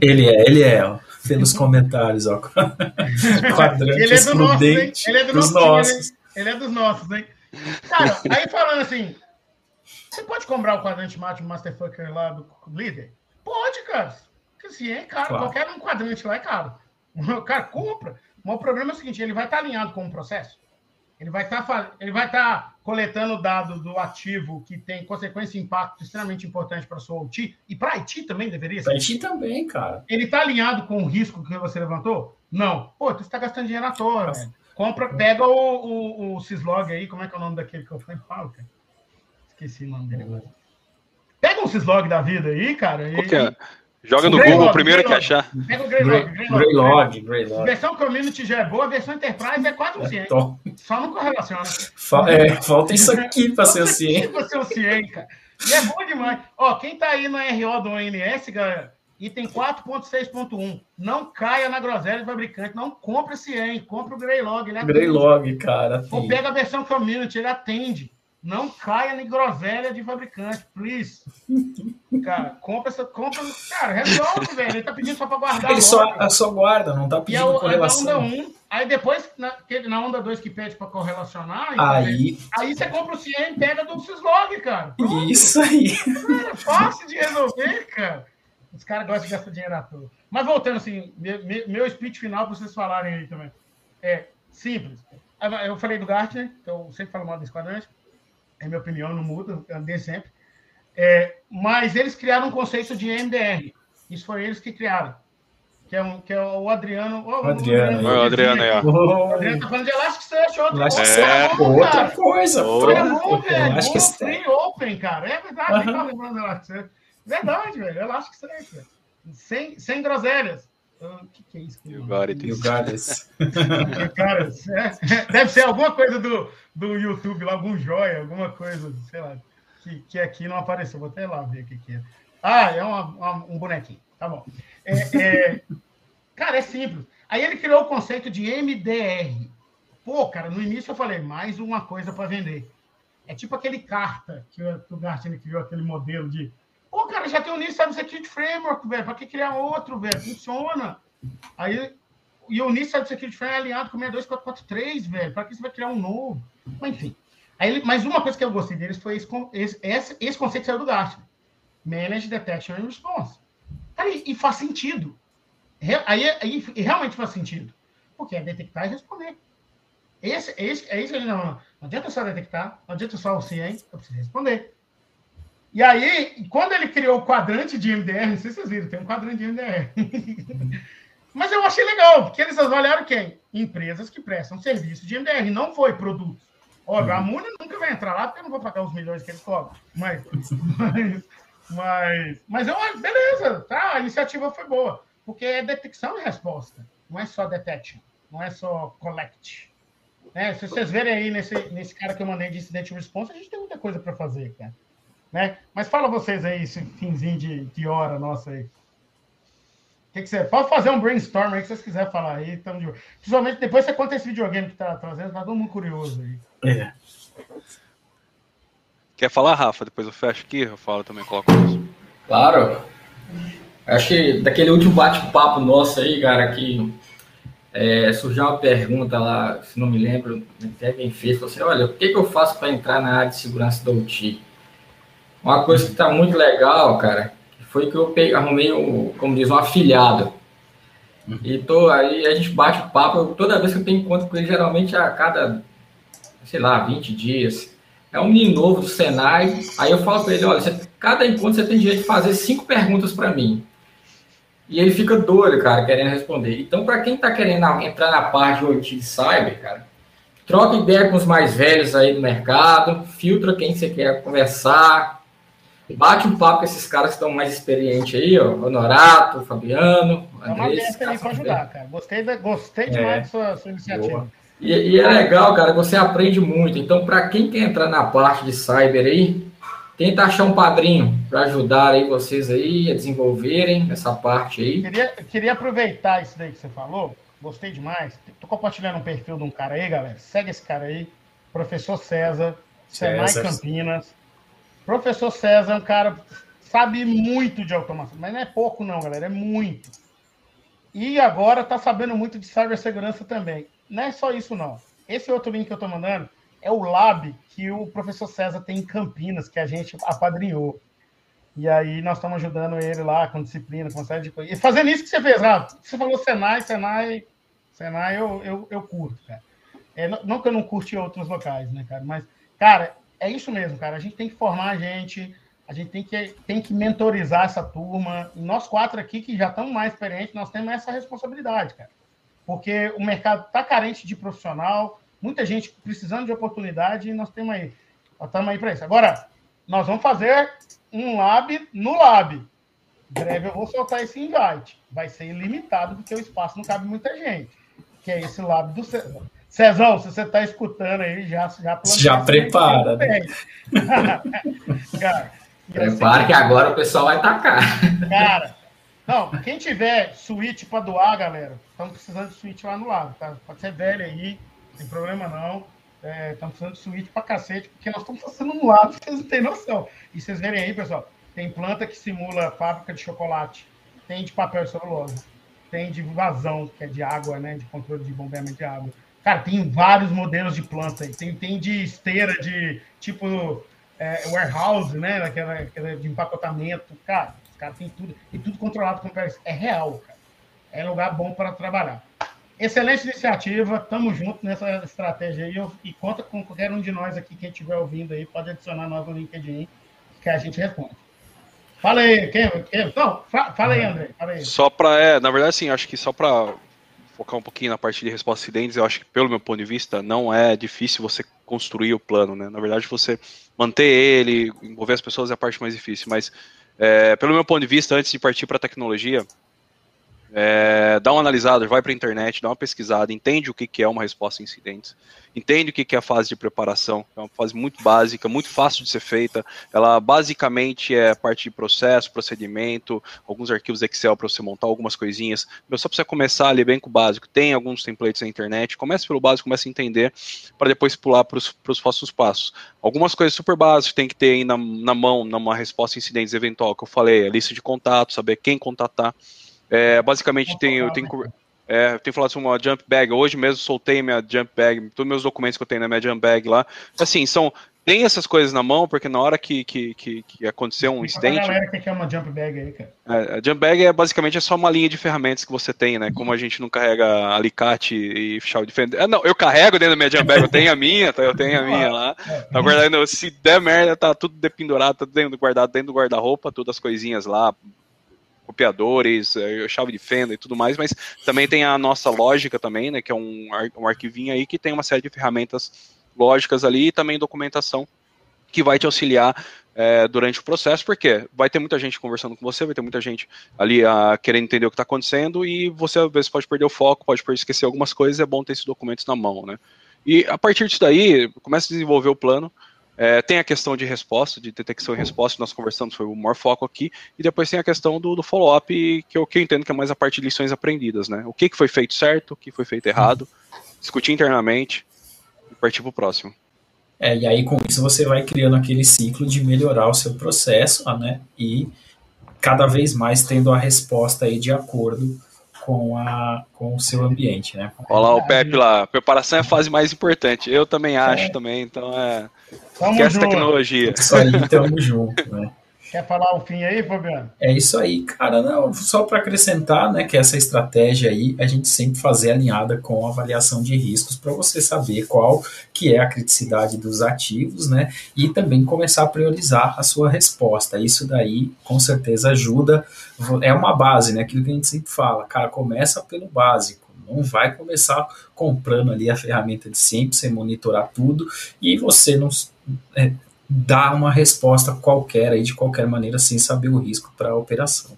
Ele é, ele é, ó, pelos comentários, ó. Quadrante ele é do nosso, hein? Ele é do dos nosso, nossos. Ele, é dos nossos, hein? Cara, aí falando assim, você pode comprar o quadrante mágico Masterfucker lá do líder? Pode, cara. Porque assim, é caro. Claro. Qualquer um quadrante lá é caro. O cara compra. Mas o problema é o seguinte: ele vai estar alinhado com o processo. Ele vai estar, ele vai estar coletando dados do ativo que tem consequência e impacto extremamente importante para a sua OT e para a IT também deveria ser. Para a IT também, cara. Ele está alinhado com o risco que você levantou? Não. Pô, tu está gastando dinheiro à toa, velho. Compra, pega o, o, o Syslog aí, como é que é o nome daquele que eu falei? Fala, cara. Esqueci o nome dele agora. Pega um Syslog da vida aí, cara. E, é? Joga no Google o primeiro que achar. Pega o Greylog. Greylog, Greylog. Versão Community já é boa, a versão Enterprise é 4 é Só não correlaciona. Fa é, falta isso aqui para ser o CIEM. Para ser o CIEM, cara. E é bom demais. Ó, quem tá aí na RO do ONS, galera, item 4.6.1. Não caia na groselha do fabricante. Não compre esse CIEM, compre o Greylog. Greylog, cara. Ou pega a versão Community, ele atende. Não caia em groselha de fabricante, please. Cara, compra essa. Compra, cara, resolve, velho. Ele tá pedindo só pra guardar. Ele só, só guarda, não tá pedindo e a, correlação. A onda 1, aí depois, na, na onda 2 que pede pra correlacionar, aí, aí você compra o CIEM e pega do Syslog, cara. Pronto. Isso aí. Cara, fácil de resolver, cara. Os caras gostam de gastar dinheiro à toa. Mas voltando assim, meu, meu speech final pra vocês falarem aí também. É simples. Eu falei do Gartner, que eu sempre falo mal desse quadrante é minha opinião, não muda, andei sempre. É, mas eles criaram um conceito de MDR. Isso foi eles que criaram. Que é, um, que é o Adriano. Oh, o Adriano, o Adriano, é. O Adriano tá falando de Elasticsearch, outra, Elasticsearch, é, outra, outra coisa. Outra, bom, velho. Elasticsearch. Free Open, cara. É verdade, uh -huh. tá lembrando do Elasticsearch. Verdade, velho. Elasticsearch, velho. Sem, sem groselhas. O uh, que, que é isso? It. Cara, é, deve ser alguma coisa do, do YouTube lá, algum joia, alguma coisa, sei lá, que, que aqui não apareceu. Vou até lá ver o que, que é. Ah, é uma, uma, um bonequinho. Tá bom. É, é, cara, é simples. Aí ele criou o conceito de MDR. Pô, cara, no início eu falei, mais uma coisa para vender. É tipo aquele carta que, que o Gartner criou, aquele modelo de. Pô, cara, já tem o NIST Cybersecurity Framework, velho. Para que criar outro, velho? Funciona. Aí e o NIST Cybersecurity Framework é alinhado com o 62443, velho. Para que você vai criar um novo? Mas, enfim. Aí, mas uma coisa que eu gostei deles foi esse, esse, esse conceito que saiu do Gartner. Manage Detection and Response. E, e faz sentido. Aí, aí realmente faz sentido. Porque é detectar e responder. Esse, esse, é isso que a gente não. Não adianta só detectar, não adianta só o CIEM, eu preciso responder. E aí, quando ele criou o quadrante de MDR, não sei se vocês viram, tem um quadrante de MDR. Mas eu achei legal, porque eles avaliaram quem? Empresas que prestam serviço de MDR, não foi produtos. Óbvio, a Muni nunca vai entrar lá, porque eu não vou pagar os milhões que eles cobram. Mas, mas, mas, mas eu, beleza, tá, a iniciativa foi boa. Porque é detecção e resposta, não é só detection, não é só collect. É, se vocês verem aí nesse, nesse cara que eu mandei de incident response, a gente tem muita coisa para fazer, cara. Né? Mas fala vocês aí, esse finzinho de, de hora nossa aí que, que você pode fazer um brainstorm aí que vocês quiserem falar aí. Tamo de... Principalmente depois você conta esse videogame que tá trazendo, tá todo mundo curioso aí. É. Quer falar, Rafa? Depois eu fecho aqui, eu falo também, coloco isso. Claro. Acho que daquele último bate-papo nosso aí, cara, que é, surgiu uma pergunta lá, se não me lembro, até quem fez, falou assim, olha, o que, que eu faço para entrar na área de segurança da UTI? Uma coisa que está muito legal, cara, foi que eu peguei, arrumei, um, como diz, um afilhado. Uhum. E tô, aí a gente bate o papo, toda vez que eu tenho encontro com ele, geralmente a cada, sei lá, 20 dias. É um menino novo do Senai, aí eu falo para ele, olha, você, cada encontro você tem direito de fazer cinco perguntas para mim. E ele fica doido, cara, querendo responder. Então, para quem está querendo entrar na parte de OT de cyber, cara, troca ideia com os mais velhos aí do mercado, filtra quem você quer conversar, Bate um papo com esses caras que estão mais experientes aí, ó. Fabiano, Andrés. É uma aí para ajudar, cara. Gostei, gostei demais é. da sua, sua iniciativa. Boa. E, e, é legal, cara, você aprende muito. Então, para quem quer entrar na parte de cyber aí, tenta achar um padrinho para ajudar aí vocês aí a desenvolverem essa parte aí. Queria, queria aproveitar isso daí que você falou. Gostei demais. Tô compartilhando um perfil de um cara aí, galera. Segue esse cara aí. Professor César, Senai Campinas. Professor César é um cara sabe muito de automação, mas não é pouco não, galera, é muito. E agora tá sabendo muito de cibersegurança também. Não é só isso não. Esse outro link que eu tô mandando é o lab que o professor César tem em Campinas, que a gente apadrinhou. E aí nós estamos ajudando ele lá com disciplina, com série de coisas. E fazendo isso que você fez, Rafa. Você falou Senai, Senai, Senai eu, eu, eu curto, cara. É, não que eu não curte outros locais, né, cara? Mas, cara, é isso mesmo, cara. A gente tem que formar a gente, a gente tem que, tem que mentorizar essa turma. E nós quatro aqui, que já estamos mais experientes, nós temos essa responsabilidade, cara. Porque o mercado está carente de profissional, muita gente precisando de oportunidade e nós temos aí. Estamos aí para isso. Agora, nós vamos fazer um lab no lab. breve eu vou soltar esse invite. Vai ser ilimitado, porque o espaço não cabe muita gente. Que é esse lab do Cezão, se você está escutando aí, já Já, já prepara. Né? cara, Prepara que agora o pessoal vai tacar. Cara, não, quem tiver suíte para doar, galera, estamos precisando de suíte lá no lado, tá? Pode ser velho aí, sem problema não. Estamos é, precisando de suíte para cacete, porque nós estamos fazendo no lado, vocês não têm noção. E vocês verem aí, pessoal, tem planta que simula fábrica de chocolate, tem de papel e celulose, tem de vazão, que é de água, né? De controle de bombeamento de água. Cara, tem vários modelos de planta aí. Tem, tem de esteira, de tipo é, warehouse, né? Aquela, aquela de empacotamento. Cara, os caras têm tudo. E tudo controlado com É real, cara. É lugar bom para trabalhar. Excelente iniciativa, tamo junto nessa estratégia aí. E conta com qualquer um de nós aqui, quem estiver ouvindo aí, pode adicionar nós no LinkedIn, que a gente responde. Fala aí, quem? quem? Não, fala aí, André. Fala aí. Só para, é, na verdade, sim, acho que só para focar um pouquinho na parte de resposta a acidentes, eu acho que, pelo meu ponto de vista, não é difícil você construir o plano, né? Na verdade, você manter ele, envolver as pessoas é a parte mais difícil, mas, é, pelo meu ponto de vista, antes de partir para a tecnologia, é, dá uma analisada, vai para a internet, dá uma pesquisada, entende o que, que é uma resposta a incidentes, entende o que, que é a fase de preparação, é uma fase muito básica, muito fácil de ser feita, ela basicamente é parte de processo, procedimento, alguns arquivos Excel para você montar algumas coisinhas, mas só você começar ali bem com o básico, tem alguns templates na internet, comece pelo básico, comece a entender, para depois pular para os próximos passos. Algumas coisas super básicas tem que ter aí na, na mão, numa resposta a incidentes eventual, que eu falei, a lista de contatos, saber quem contatar, é, basicamente, tem, eu tenho, é, tenho falado sobre uma jump bag. Hoje mesmo soltei minha jump bag, todos os meus documentos que eu tenho na minha jump bag lá. Assim, são. Tem essas coisas na mão, porque na hora que, que, que, que aconteceu um incidente. galera que é uma jump bag aí, cara. É, a jump bag é basicamente é só uma linha de ferramentas que você tem, né? Como a gente não carrega alicate e chave de fenda. Ah, não, eu carrego dentro da minha jump bag, eu tenho a minha, tá? eu tenho a minha lá. Tá guardando, se der merda, tá tudo dependurado, tá dentro, guardado dentro do guarda-roupa, todas as coisinhas lá, copiadores, é, chave de fenda e tudo mais, mas também tem a nossa lógica também, né, que é um, um arquivinho aí que tem uma série de ferramentas lógicas ali e também documentação que vai te auxiliar é, durante o processo, porque vai ter muita gente conversando com você, vai ter muita gente ali a, ah, querendo entender o que está acontecendo e você às vezes pode perder o foco, pode esquecer algumas coisas, é bom ter esses documentos na mão, né? E a partir disso daí, começa a desenvolver o plano, é, tem a questão de resposta, de detecção e resposta, nós conversamos, foi o maior foco aqui, e depois tem a questão do, do follow-up, que, eu, que eu entendo que é mais a parte de lições aprendidas, né? O que, que foi feito certo, o que foi feito errado, discutir internamente e partir para o próximo. É, e aí com isso você vai criando aquele ciclo de melhorar o seu processo, né? E cada vez mais tendo a resposta aí de acordo com, a, com o seu ambiente, né? Olha lá o Pepe lá, preparação é a fase mais importante. Eu também acho é. também, então é. Tamo Esquece tecnologia. Isso aí, tamo junto, né? Quer falar o fim aí, Fabiano? É isso aí, cara. Não, só para acrescentar, né, que essa estratégia aí a gente sempre fazer alinhada com a avaliação de riscos para você saber qual que é a criticidade dos ativos, né, e também começar a priorizar a sua resposta. Isso daí com certeza ajuda, é uma base, né, aquilo que a gente sempre fala, cara, começa pelo básico. Não vai começar comprando ali a ferramenta de sempre, você monitorar tudo e você não é, dar uma resposta qualquer aí de qualquer maneira sem saber o risco para a operação.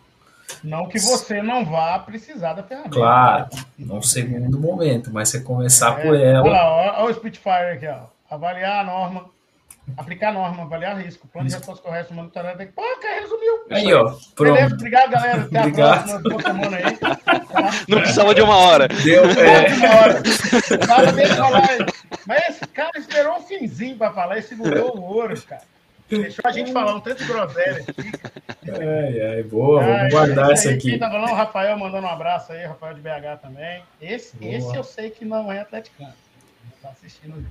Não que você não vá precisar da ferramenta. Claro, num segundo momento, mas você começar É, por ela. Olha lá, olha o Spitfire aqui, ó. Avaliar a norma, aplicar a norma, avaliar risco, plano de resposta correta, monitorar. Pô, cara, resumiu. Aí, ó, Beleza, pronto. obrigado, galera. Até a Obrigado. próxima, boa semana aí. Não precisava de uma hora. Deu, é, Uma hora. O cara veio falar. Mas esse cara esperou um finzinho pra falar e segurou o ouro, cara. Deixou a gente falar um tanto de groselha aqui. ai, ai, boa, vamos Ah, guardar essa aí, aqui. Quem tá falando, o Rafael mandando um abraço aí, Rafael de BH também. Esse, Boa. esse eu sei que não é atleticano. Tá assistindo.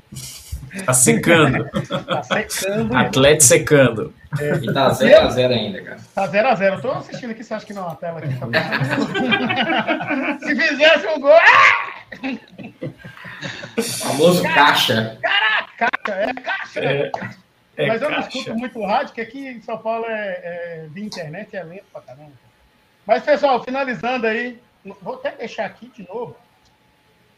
Tá secando. Tá secando. Atleta secando. E tá 0x0 ainda, cara. Tá 0x0. Eu tô assistindo aqui, você acha que não? A tela aqui tá. Se fizesse um gol. Ah! Famoso caixa. Caixa, é caixa. É, é Mas eu não caixa. escuto muito rádio, que aqui em São Paulo é, é via internet é lento pra caramba. Mas, pessoal, finalizando aí, vou até deixar aqui de novo.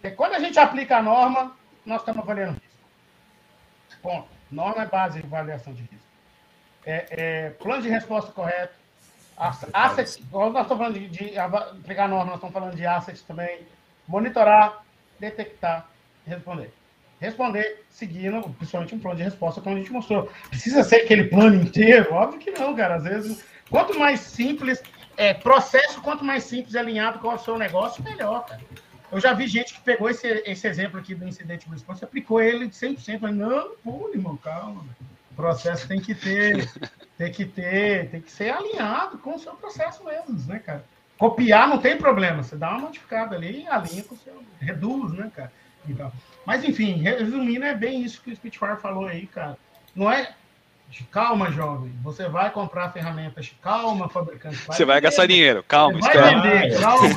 É, Quando a gente aplica a norma, nós estamos avaliando risco. Ponto. Norma é base de avaliação de risco. É, é, plano de resposta correto. Ass- Assets, igual nós estamos falando de, de aplicar norma, nós estamos falando de assets também. Monitorar, detectar, responder. Responder seguindo, principalmente um plano de resposta, como a gente mostrou. Precisa ser aquele plano inteiro? Óbvio que não, cara. Às vezes, quanto mais simples, é, processo, quanto mais simples e alinhado com o seu negócio, melhor, cara. Eu já vi gente que pegou esse, esse exemplo aqui do incidente response aplicou ele de 100%. Mas não, pô, irmão, calma. O processo tem que ter, tem que ter, tem que ser alinhado com o seu processo mesmo, né, cara? Copiar não tem problema, você dá uma modificada ali e alinha com o seu, reduz, né, cara? Então, mas enfim, resumindo, é bem isso que o Spitfire falou aí, cara. Não é calma, jovem, você vai comprar ferramentas, calma, fabricante. Você vai vender. gastar dinheiro. Calma, Vai espera. vender, Ah, calma.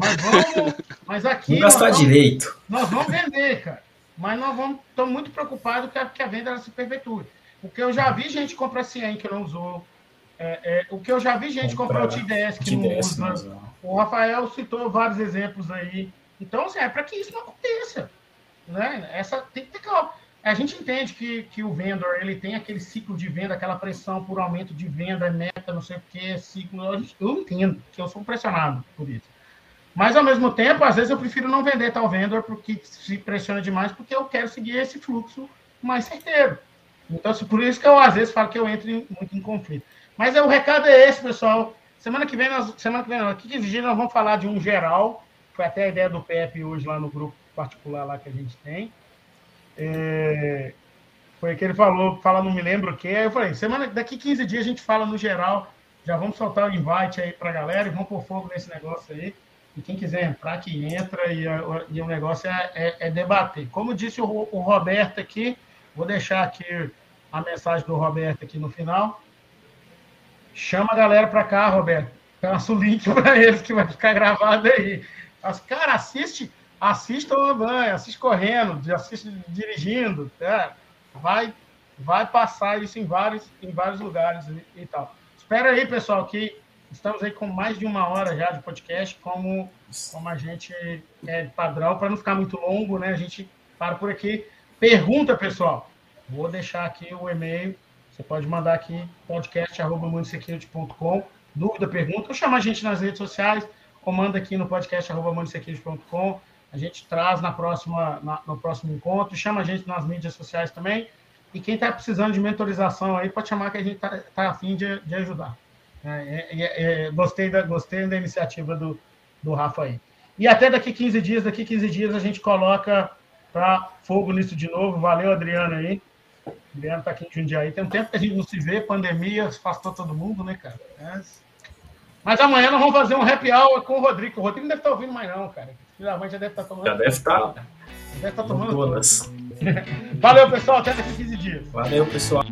Mas vamos, mas aqui Vamos nós gastar vamos- direito. nós vamos vender, cara. Mas nós vamos, estamos muito preocupados que a, que a venda ela se perpetue. Porque eu já vi gente comprar CIEM que não usou. É, é, o que eu já vi gente comprar o TDS que não usa. mesmo. O Rafael citou vários exemplos aí. Então, assim, é para que isso não aconteça. Né? Essa, tem que ter calma. A gente entende que, que o vendor ele tem aquele ciclo de venda, aquela pressão por aumento de venda, meta, não sei o que, ciclo. Eu, entendo que eu sou pressionado por isso. Mas, ao mesmo tempo, às vezes eu prefiro não vender tal vendor porque se pressiona demais, porque eu quero seguir esse fluxo mais certeiro. Então, por isso que eu, às vezes, falo que eu entro em- muito em conflito. Mas é, o recado é esse, pessoal. Semana que vem, nós, semana que vem, aqui 15 dias, nós vamos falar de um geral. Foi até a ideia do Pepe hoje lá no grupo particular lá que a gente tem. É, foi que ele falou, fala, não me lembro o que. Aí eu falei, semana, daqui 15 dias a gente fala no geral. Já vamos soltar o invite aí pra galera e vamos pôr fogo nesse negócio aí. E quem quiser entrar, que entra. E, e o negócio é, é- é debater. Como disse o, o Roberto aqui, vou deixar aqui a mensagem do Roberto aqui no final. Chama a galera pra cá, Roberto. Passa o link para eles que vai ficar gravado aí. As, cara, assiste, assista o banho, assiste correndo, assiste dirigindo, tá? vai, vai passar isso em vários, em vários lugares e, e tal. Espera aí, pessoal, que estamos aí com mais de uma hora já de podcast, como, como a gente é padrão, para não ficar muito longo, né? A gente para por aqui. Pergunta, pessoal. Vou deixar aqui o e-mail. Você pode mandar aqui podcast.munisecurity.com. Dúvida, pergunta, ou chama a gente nas redes sociais, ou manda aqui no podcast.munisecurity.com. A gente traz na próxima, na- no próximo encontro, chama a gente nas mídias sociais também. E quem está precisando de mentorização aí, pode chamar que a gente está tá afim de, de ajudar. É, é, é, é, gostei, da, gostei da iniciativa do, do Rafa aí. E até daqui 15 dias, daqui 15 dias a gente coloca para fogo nisso de novo. Valeu, Adriano aí. Adriano tá aqui em Jundiaí. Tem um tempo que a gente não se vê, pandemia afastou todo mundo, né, cara? Mas, mas amanhã nós vamos fazer um happy hour com o Rodrigo. O Rodrigo não deve estar ouvindo mais, não, cara. Mãe já deve estar tomando. Já deve estar Já deve estar tomando. todas. Valeu, pessoal. Até daqui 15 dias. Valeu, pessoal.